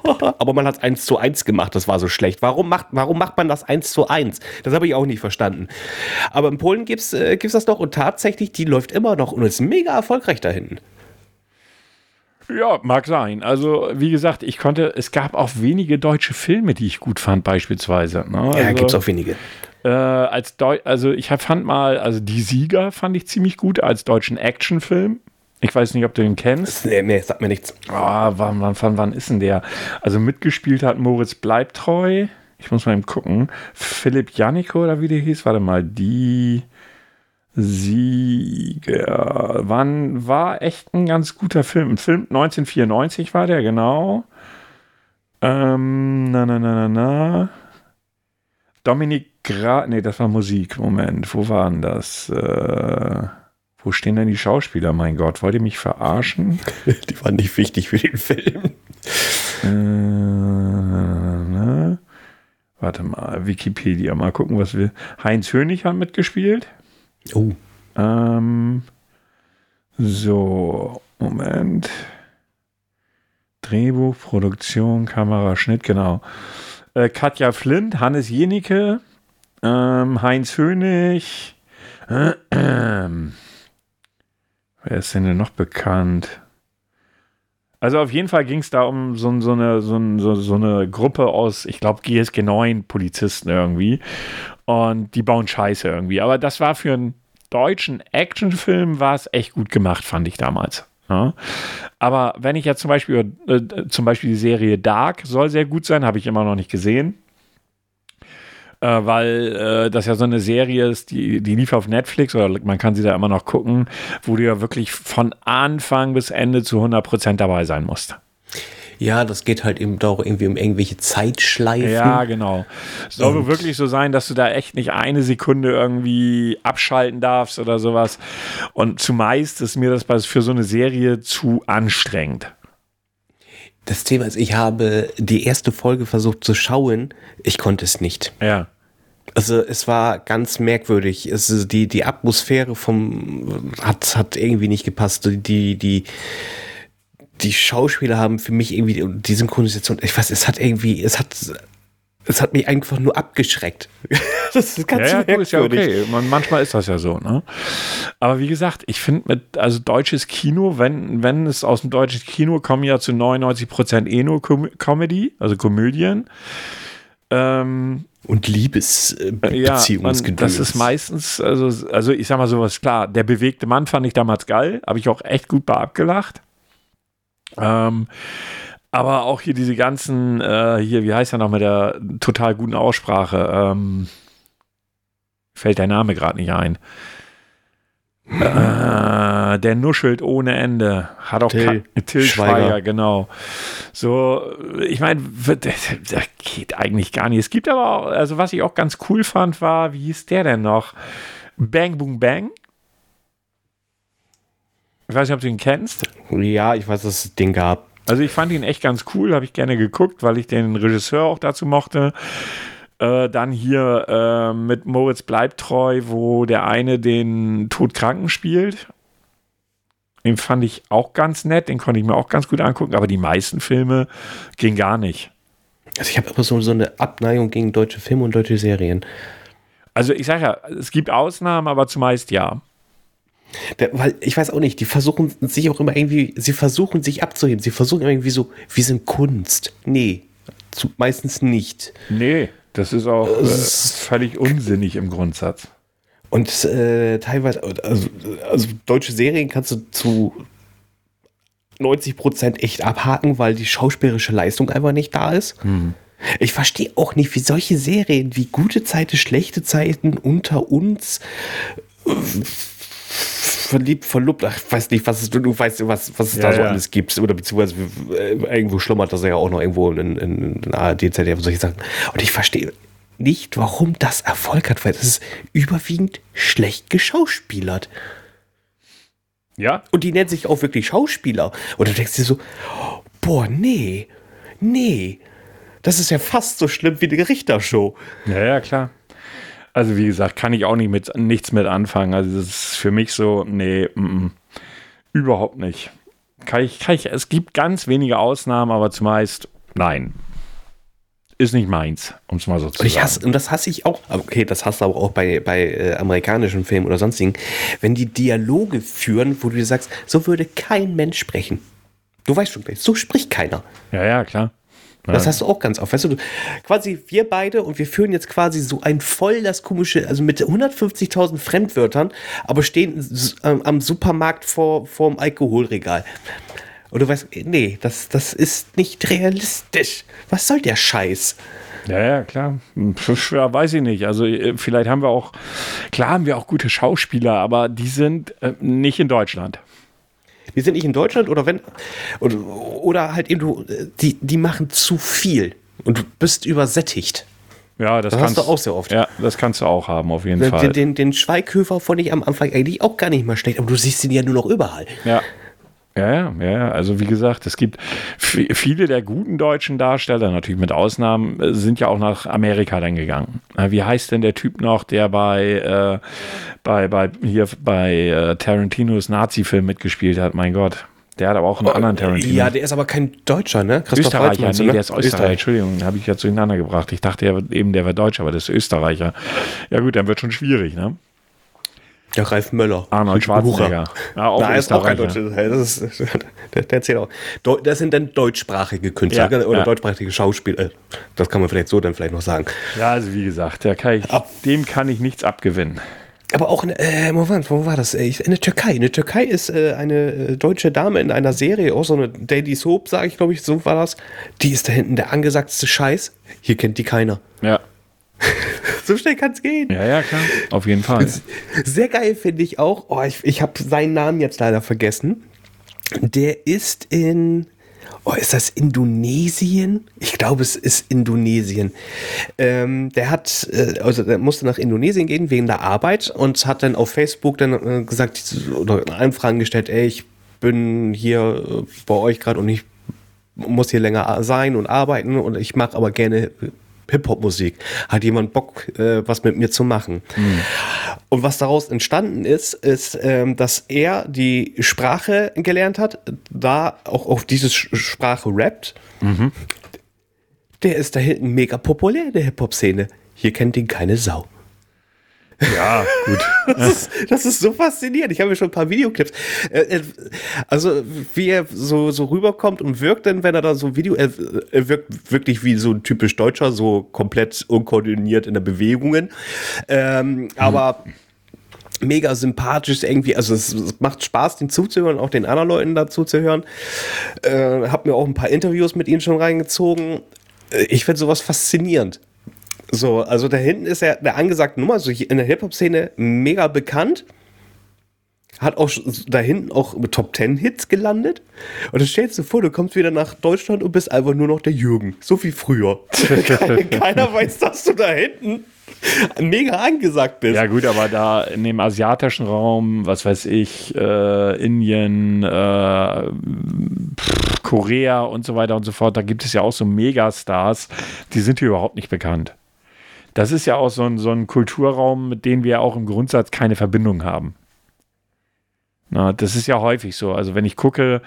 Aber man hat es 1 zu 1 gemacht, das war so schlecht. Warum macht, warum macht man das 1 zu 1? Das habe ich auch nicht verstanden. Aber in Polen gibt es äh, gibt's das noch und tatsächlich, die läuft immer noch und ist mega erfolgreich da hinten. Ja, mag sein. Also, wie gesagt, ich konnte, es gab auch wenige deutsche Filme, die ich gut fand, beispielsweise. Ne? Also, ja, gibt es auch wenige. Äh, als Deu also ich fand mal, also Die Sieger fand ich ziemlich gut als deutschen Actionfilm. Ich weiß nicht, ob du den kennst. Nee, nee sagt mir nichts. Oh, wann, wann, wann, wann ist denn der? Also mitgespielt hat Moritz Bleibtreu. Ich muss mal eben gucken. Philipp Janiko oder wie der hieß. Warte mal, die Sieger. Wann war echt ein ganz guter Film. Ein Film 1994 war der, genau. Ähm, na, na, na, na, na. Dominik Gra. Nee, das war Musik. Moment, wo waren das? Äh, wo stehen denn die Schauspieler? Mein Gott, wollt ihr mich verarschen? [LAUGHS] Die waren nicht wichtig für den Film. Äh, na, Warte mal, Wikipedia, mal gucken, was wir. Heinz Hönig hat mitgespielt. Oh. Ähm, so, Moment. Drehbuch, Produktion, Kamera, Schnitt, genau. Äh, Katja Flint, Hannes Jenicke, ähm, Heinz Hönig. Äh, [CLEARS THROAT] äh, wer ist denn, denn noch bekannt? Also auf jeden Fall ging es da um so, so, eine, so, so, so eine Gruppe aus, ich glaube, GSG 9 Polizisten irgendwie. Und die bauen Scheiße irgendwie. Aber das war für einen deutschen Actionfilm war es echt gut gemacht, fand ich damals. Ja. Aber wenn ich jetzt zum Beispiel, äh, zum Beispiel die Serie Dark soll sehr gut sein, habe ich immer noch nicht gesehen. Äh, weil äh, das ja so eine Serie ist, die, die lief auf Netflix oder man kann sie da immer noch gucken, wo du ja wirklich von Anfang bis Ende zu 100% dabei sein musst. Ja, das geht halt eben doch irgendwie um irgendwelche Zeitschleifen. Ja, genau. Soll und wirklich so sein, dass du da echt nicht eine Sekunde irgendwie abschalten darfst oder sowas. Und zumeist ist mir das für so eine Serie zu anstrengend. Das Thema ist, ich habe die erste Folge versucht zu schauen, ich konnte es nicht. Ja. Also es war ganz merkwürdig. Es ist die, die Atmosphäre vom hat, hat irgendwie nicht gepasst. Die, die, die Schauspieler haben für mich irgendwie die Synchronisation, ich weiß, es hat irgendwie, es hat, es hat mich einfach nur abgeschreckt. [LAUGHS] das ist ganz ja, ja, ist ja okay. Man, manchmal ist das ja so, ne? Aber wie gesagt, ich finde mit, also deutsches Kino, wenn, wenn es aus dem deutschen Kino kommen ja zu 99 Prozent eh nur Com Comedy, also Komödien. Ähm, und Liebesbeziehungsgedöns. Ja, das ist meistens, also, also ich sag mal sowas, klar, der bewegte Mann fand ich damals geil, habe ich auch echt gut bei abgelacht. Ähm, aber auch hier diese ganzen, äh, hier, wie heißt er noch mit der total guten Aussprache? Ähm, fällt der Name gerade nicht ein. Äh, der nuschelt ohne Ende. Hat auch Till, Till Schweiger. Schweiger, genau. So, ich meine, das geht eigentlich gar nicht. Es gibt aber auch, also was ich auch ganz cool fand, war, wie hieß der denn noch? Bang Boom Bang. Ich weiß nicht, ob du ihn kennst. Ja, ich weiß, dass es den gab. Also ich fand ihn echt ganz cool, habe ich gerne geguckt, weil ich den Regisseur auch dazu mochte. Äh, dann hier äh, mit Moritz Bleibtreu, wo der eine den Todkranken spielt. Den fand ich auch ganz nett, den konnte ich mir auch ganz gut angucken, aber die meisten Filme gingen gar nicht. Also ich habe immer so, so eine Abneigung gegen deutsche Filme und deutsche Serien. Also ich sage ja, es gibt Ausnahmen, aber zumeist ja. Weil ich weiß auch nicht, die versuchen sich auch immer irgendwie, sie versuchen sich abzuheben, sie versuchen irgendwie so, wir sind Kunst. Nee, zu, meistens nicht. Nee, das ist auch äh, völlig unsinnig im Grundsatz. Und äh, teilweise, also, also deutsche Serien kannst du zu 90 Prozent echt abhaken, weil die schauspielerische Leistung einfach nicht da ist. Hm. Ich verstehe auch nicht, wie solche Serien wie gute Zeiten, schlechte Zeiten unter uns äh, verliebt, verlobt, ach, ich weiß nicht, was es, du weißt, was, was es ja, da so ja. alles gibt. Oder beziehungsweise äh, irgendwo schlummert das ja auch noch irgendwo in, in, in ARD, ZDF, solche Sachen. Und ich verstehe nicht, warum das Erfolg hat, weil das ist überwiegend schlecht geschauspielert. Ja. Und die nennen sich auch wirklich Schauspieler. Und du denkst dir so, boah, nee, nee. Das ist ja fast so schlimm wie eine Richtershow. Ja, ja, klar. Also wie gesagt, kann ich auch nicht mit, nichts mit anfangen. Also das ist für mich so, nee, m -m, überhaupt nicht. Kann ich, kann ich, es gibt ganz wenige Ausnahmen, aber zumeist Nein. Ist nicht meins, um es mal so zu Und, sagen. hasse, und das hasse ich auch, okay, das hast du aber auch bei, bei äh, amerikanischen Filmen oder sonstigen, wenn die Dialoge führen, wo du dir sagst, so würde kein Mensch sprechen. Du weißt schon, so spricht keiner. ja, ja, klar. Das hast du auch ganz oft. Weißt du, quasi wir beide und wir führen jetzt quasi so ein voll das komische, also mit 150.000 Fremdwörtern, aber stehen ähm, am Supermarkt vor vorm Alkoholregal. Und du weißt, nee, das, das ist nicht realistisch. Was soll der Scheiß? Ja, ja, klar. Ja, weiß ich nicht. Also äh, vielleicht haben wir auch, klar haben wir auch gute Schauspieler, aber die sind äh, nicht in Deutschland. Die sind nicht in Deutschland oder wenn oder, oder halt eben du, die, die machen zu viel und du bist übersättigt. Ja, das, Das hast kannst du auch sehr oft. Ja, das kannst du auch haben, auf jeden Den, Fall. den, den Schweighöfer fand ich am Anfang eigentlich auch gar nicht mal schlecht, aber du siehst ihn ja nur noch überall. Ja. Ja, ja, ja. Also wie gesagt, es gibt viele der guten deutschen Darsteller, natürlich mit Ausnahmen, äh, sind ja auch nach Amerika dann gegangen. Wie heißt denn der Typ noch, der bei, äh, bei, bei hier bei äh, Tarantinos Nazi-Film mitgespielt hat? Mein Gott. Der hat aber auch einen anderen Tarantino. Ja, der ist aber kein Deutscher, ne? Christoph Österreicher, du, nee, ne? der ist Österreicher. Entschuldigung, habe ich ja durcheinander gebracht. Ich dachte ja eben, der wäre Deutscher, aber das ist Österreicher. Ja gut, dann wird schon schwierig, ne? Ja, Ralf Möller. Arnold Schwarzenegger. Ja, auch Nein, ist auch kein. Deutscher. Das, ist, [LAUGHS] der, der zählt auch. Das sind dann deutschsprachige Künstler Ja, oder ja. deutschsprachige Schauspieler. Das kann man vielleicht so dann vielleicht noch sagen. Ja, also wie gesagt, kann ich, dem kann ich nichts abgewinnen. Aber auch in, äh, Moment, wo war das? Äh, In der Türkei. In der Türkei ist äh, eine äh, deutsche Dame in einer Serie, auch so eine Daily Soap, sage ich, glaube ich, so war das. Die ist da hinten der angesagteste Scheiß. Hier kennt die keiner. Ja. [LAUGHS] So schnell kann es gehen. Ja, ja, klar. Auf jeden Fall. Sehr geil finde ich auch. Oh, ich ich habe seinen Namen jetzt leider vergessen. Der ist in. Oh, ist das Indonesien? Ich glaube, es ist Indonesien. Ähm, der hat, äh, also der musste nach Indonesien gehen wegen der Arbeit und hat dann auf Facebook dann äh, gesagt oder Anfragen gestellt, ey, ich bin hier äh, bei euch gerade und ich muss hier länger sein und arbeiten und ich mache aber gerne Hip-Hop-Musik. Hat jemand Bock, äh, was mit mir zu machen? Und was daraus entstanden ist, ist, ähm, dass er die Sprache gelernt hat, da auch auf diese Sprache rappt. Der ist da hinten mega populär in der Hip-Hop-Szene. Hier kennt ihn keine Sau. Ja, gut. [LAUGHS] Das ist, das ist so faszinierend. Ich habe mir schon ein paar Videoclips. Äh, äh, Also, wie er so, so rüberkommt und wirkt dann, wenn er da so Video. Er, wirkt wirklich wie so ein typisch Deutscher, so komplett unkoordiniert in der Bewegungen. Ähm, Aber mega sympathisch irgendwie. Also, es, es macht Spaß, den zuzuhören, auch den anderen Leuten dazu zu hören. Äh, hab mir auch ein paar Interviews mit ihm schon reingezogen. Äh, Ich finde sowas faszinierend. So, also da hinten ist er der angesagte Nummer, also hier in der Hip-Hop-Szene mega bekannt. Hat auch da hinten auch mit Top 10 Hits gelandet. Und dann stellst du vor, du kommst wieder nach Deutschland und bist einfach nur noch der Jürgen. So wie früher. [LAUGHS] Keiner, weiß, dass du da hinten mega angesagt bist. Ja, gut, aber da in dem asiatischen Raum, was weiß ich, äh, Indien, äh, Korea und so weiter und so fort, da gibt es ja auch so Megastars, die sind hier überhaupt nicht bekannt. Das ist ja auch so ein, so ein Kulturraum, mit dem wir auch im Grundsatz keine Verbindung haben. Na, das ist ja häufig so. Also wenn ich gucke,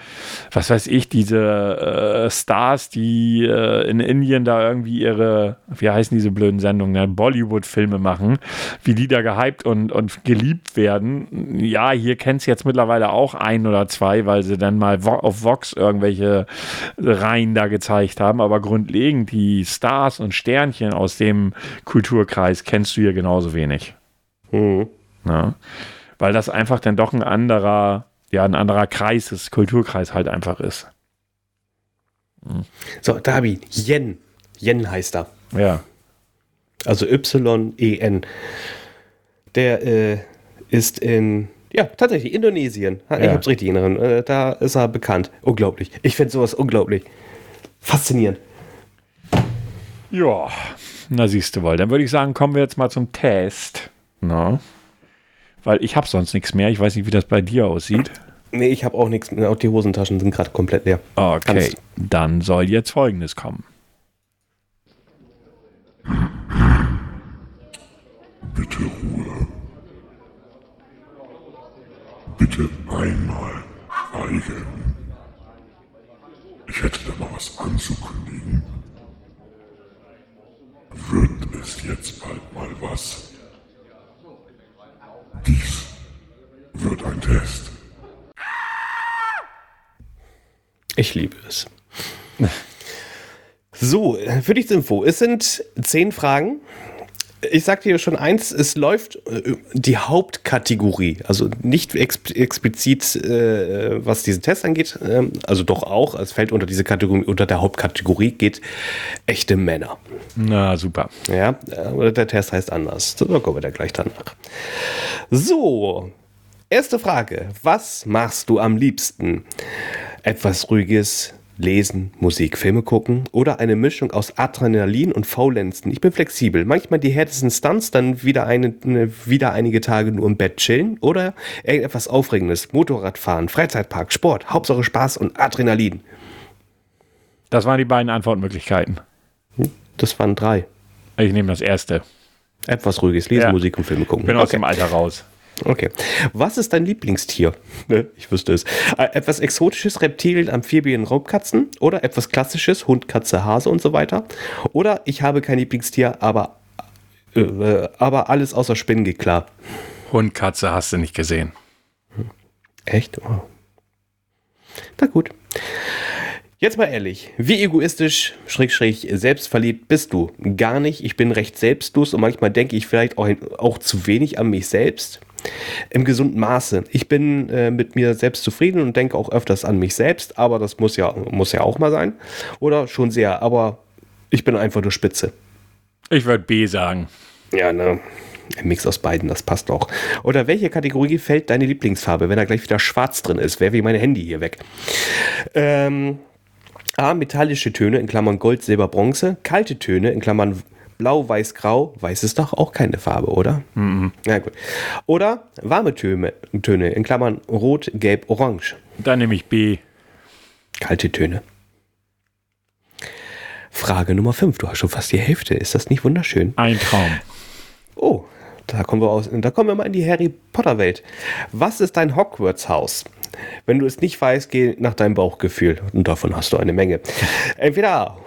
was weiß ich, diese äh, Stars, die äh, in Indien da irgendwie ihre, wie heißen diese blöden Sendungen, ne? Bollywood-Filme machen, wie die da gehypt und, und geliebt werden. Ja, hier kennst du jetzt mittlerweile auch ein oder zwei, weil sie dann mal vo auf Vox irgendwelche Reihen da gezeigt haben. Aber grundlegend die Stars und Sternchen aus dem Kulturkreis kennst du hier genauso wenig. Mhm. Ne? Weil das einfach dann doch ein anderer, ja, ein anderer Kreis ist, Kulturkreis halt einfach ist. So, Dabi, Yen. Yen heißt er. Ja. Also Y-E-N. Der äh, ist in, ja, tatsächlich Indonesien. Ich Ja. hab's richtig in Erinnerung. Äh, da ist er bekannt. Unglaublich. Ich finde sowas unglaublich. Faszinierend. Ja, na siehst du wohl. Dann würde ich sagen, kommen wir jetzt mal zum Test. Na? Weil ich habe sonst nichts mehr. Ich weiß nicht, wie das bei dir aussieht. Nee, ich habe auch nichts mehr. Auch die Hosentaschen sind gerade komplett leer. Okay, Kannst- dann soll jetzt Folgendes kommen. Bitte Ruhe. Bitte einmal schweigen. Ich Ich hätte da mal was anzukündigen. Wird es jetzt bald mal was? Dies wird ein Test. Ich liebe es. So, für dich zur Info. Es sind zehn Fragen. Ich sag dir schon eins, es läuft äh, die Hauptkategorie, also nicht exp explizit, äh, was diesen Test angeht, ähm, also doch auch, es fällt unter diese Kategorie, unter der Hauptkategorie geht echte Männer. Na, super. Ja, äh, der Test heißt anders. Da kommen wir da gleich danach. So, erste Frage. Was machst du am liebsten? Etwas Ruhiges, lesen, Musik, Filme gucken oder eine Mischung aus Adrenalin und Faulenzen. Ich bin flexibel. Manchmal die härtesten Stunts, dann wieder, eine, wieder einige Tage nur im Bett chillen oder irgendetwas Aufregendes. Motorradfahren, Freizeitpark, Sport, Hauptsache Spaß und Adrenalin. Das waren die beiden Antwortmöglichkeiten. Das waren drei. Ich nehme das erste. Etwas ruhiges, lesen, Ja. Musik und Filme gucken. Bin aus dem Alter raus. Okay. Was ist dein Lieblingstier? Ne, Ich wüsste es. Äh, Etwas exotisches, Reptilien, Amphibien, Raubkatzen oder etwas klassisches, Hund, Katze, Hase und so weiter. Oder ich habe kein Lieblingstier, aber, äh, aber alles außer Spinnen geht klar. Hund, Katze hast du nicht gesehen. Echt? Oh. Na gut. Jetzt mal ehrlich, wie egoistisch, schräg, schräg, selbstverliebt bist du? Gar nicht. Ich bin recht selbstlos und manchmal denke ich vielleicht auch, auch zu wenig an mich selbst. Im gesunden Maße. Ich bin äh, mit mir selbst zufrieden und denke auch öfters an mich selbst, aber das muss ja, muss ja auch mal sein. Oder schon sehr, aber ich bin einfach nur Spitze. Ich würde B sagen. Ja, ne. Ein Mix aus beiden, das passt auch. Oder welche Kategorie fällt deine Lieblingsfarbe? Wenn da gleich wieder schwarz drin ist, wäre wie mein Handy hier weg. Ähm, A. Metallische Töne in Klammern Gold, Silber, Bronze. Kalte Töne in Klammern Blau, Weiß, Grau. Weiß ist doch auch keine Farbe, oder? Mhm. Ja, gut. Oder warme Töne, Töne in Klammern Rot, Gelb, Orange. Dann nehme ich B. Kalte Töne. Frage Nummer 5. Du hast schon fast die Hälfte. Ist das nicht wunderschön? Ein Traum. Oh, da kommen wir aus, da kommen wir mal in die Harry Potter Welt. Was ist dein Hogwarts Haus? Wenn du es nicht weißt, geh nach deinem Bauchgefühl. Und davon hast du eine Menge. Entweder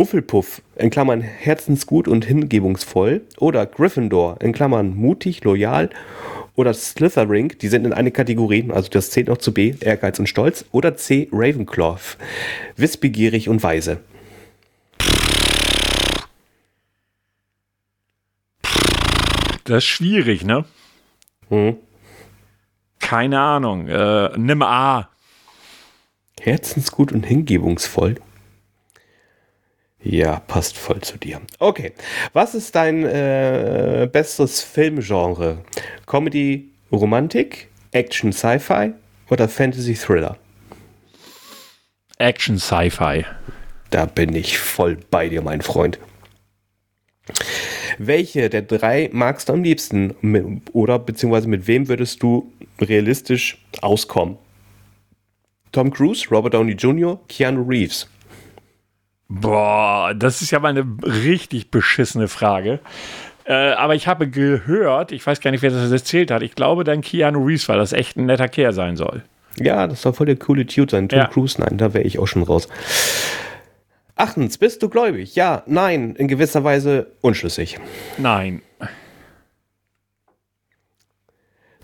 Hufflepuff, in Klammern herzensgut und hingebungsvoll, oder Gryffindor, in Klammern mutig, loyal, oder Slytherin, die sind in eine Kategorie, also das zählt noch zu B, Ehrgeiz und Stolz, oder C, Ravenclaw, wissbegierig und weise. Das ist schwierig, ne? Hm. Keine Ahnung. Äh, nimm A. Herzensgut und hingebungsvoll. Ja, passt voll zu dir. Okay, was ist dein äh, bestes Filmgenre? Comedy, Romantik, Action, Sci-Fi oder Fantasy Thriller? Action Sci-Fi. Da bin ich voll bei dir, mein Freund. Welche der drei magst du am liebsten? Oder beziehungsweise mit wem würdest du realistisch auskommen? Tom Cruise, Robert Downey Jr., Keanu Reeves. Boah, das ist ja mal eine richtig beschissene Frage. Äh, aber ich habe gehört, ich weiß gar nicht, wer das erzählt hat, ich glaube dann Keanu Reeves, weil das echt ein netter Kerl sein soll. Ja, das soll voll der coole Dude sein. Tom Ja. Cruise, nein, da wäre ich auch schon raus. Achtens, bist du gläubig? Ja, nein, in gewisser Weise unschlüssig. Nein.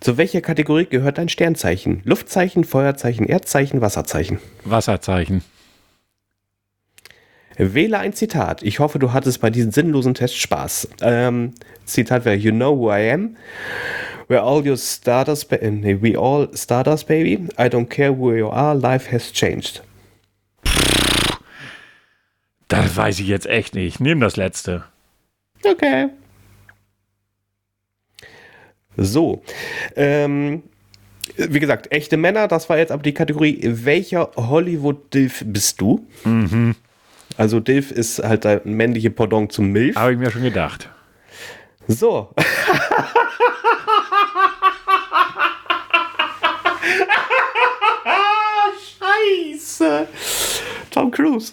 Zu welcher Kategorie gehört dein Sternzeichen? Luftzeichen, Feuerzeichen, Erdzeichen, Wasserzeichen. Wasserzeichen. Wähle ein Zitat. Ich hoffe, du hattest bei diesem sinnlosen Test Spaß. Ähm, Zitat wäre, You know who I am. We're all your stardust, äh, nee, we all stardust, baby. I don't care who you are, life has changed. Das weiß ich jetzt echt nicht. Nimm das letzte. Okay. So. Ähm, wie gesagt, echte Männer, das war jetzt aber die Kategorie, welcher Hollywood-Dilf bist du? Also Dilf ist halt der männliche Pendant zum Milf. Habe ich mir schon gedacht. So. [LAUGHS] Scheiße. Tom Cruise.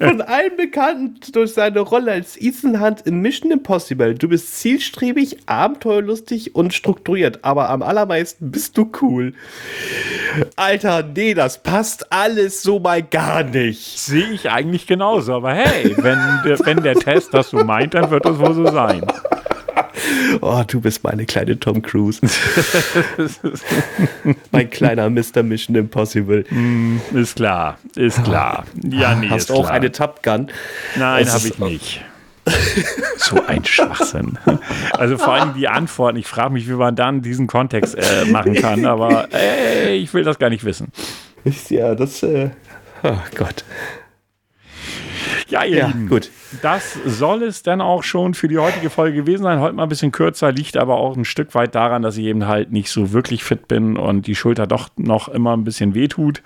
Von allen bekannt durch seine Rolle als Ethan Hunt in Mission Impossible. Du bist zielstrebig, abenteuerlustig und strukturiert, aber am allermeisten bist du cool. Alter, nee, das passt alles so mal gar nicht. Sehe ich eigentlich genauso. Aber hey, wenn, wenn der Test das so meint, dann wird das wohl so sein. Oh, du bist meine kleine Tom Cruise. [LAUGHS] mein kleiner Mr. Mission Impossible. Ist klar, ist klar. Ja, nee, Hast du auch klar. eine Top Gun? Nein, habe ich nicht. so ein Schwachsinn. Also vor allem die Antworten. Ich frage mich, wie man dann diesen Kontext äh, machen kann. Aber ey, ich will das gar nicht wissen. Ist ja, das, äh, oh Gott. Ja, ihr Ja, Lieben, gut. das soll es dann auch schon für die heutige Folge gewesen sein. Heute mal ein bisschen kürzer, liegt aber auch ein Stück weit daran, dass ich eben halt nicht so wirklich fit bin und die Schulter doch noch immer ein bisschen wehtut.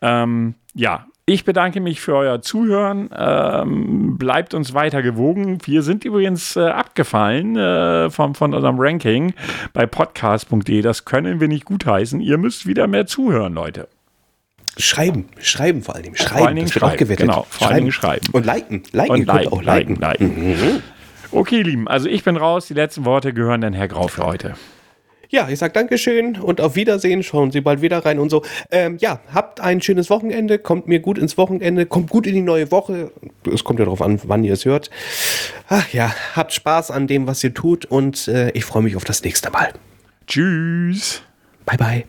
Ähm, ja, ich bedanke mich für euer Zuhören. Ähm, bleibt uns weiter gewogen. Wir sind übrigens äh, abgefallen äh, vom, von unserem Ranking bei podcast.de. Das können wir nicht gutheißen. Ihr müsst wieder mehr zuhören, Leute. Schreiben, schreiben vor allen Dingen. Schreiben, allen Dingen das auch schreiben, gewertet. genau, vor allen Dingen schreiben. Und liken, liken, Und liken, auch liken. liken, liken. Okay, Lieben, also ich bin raus. Die letzten Worte gehören dann Herr Grau für heute. Ja, ich sag Dankeschön und auf Wiedersehen. Schauen Sie bald wieder rein und so. Ähm, ja, habt ein schönes Wochenende. Kommt mir gut ins Wochenende. Kommt gut in die neue Woche. Es kommt ja darauf an, wann ihr es hört. Ach ja, habt Spaß an dem, was ihr tut und äh, ich freue mich auf das nächste Mal. Tschüss. Bye, bye.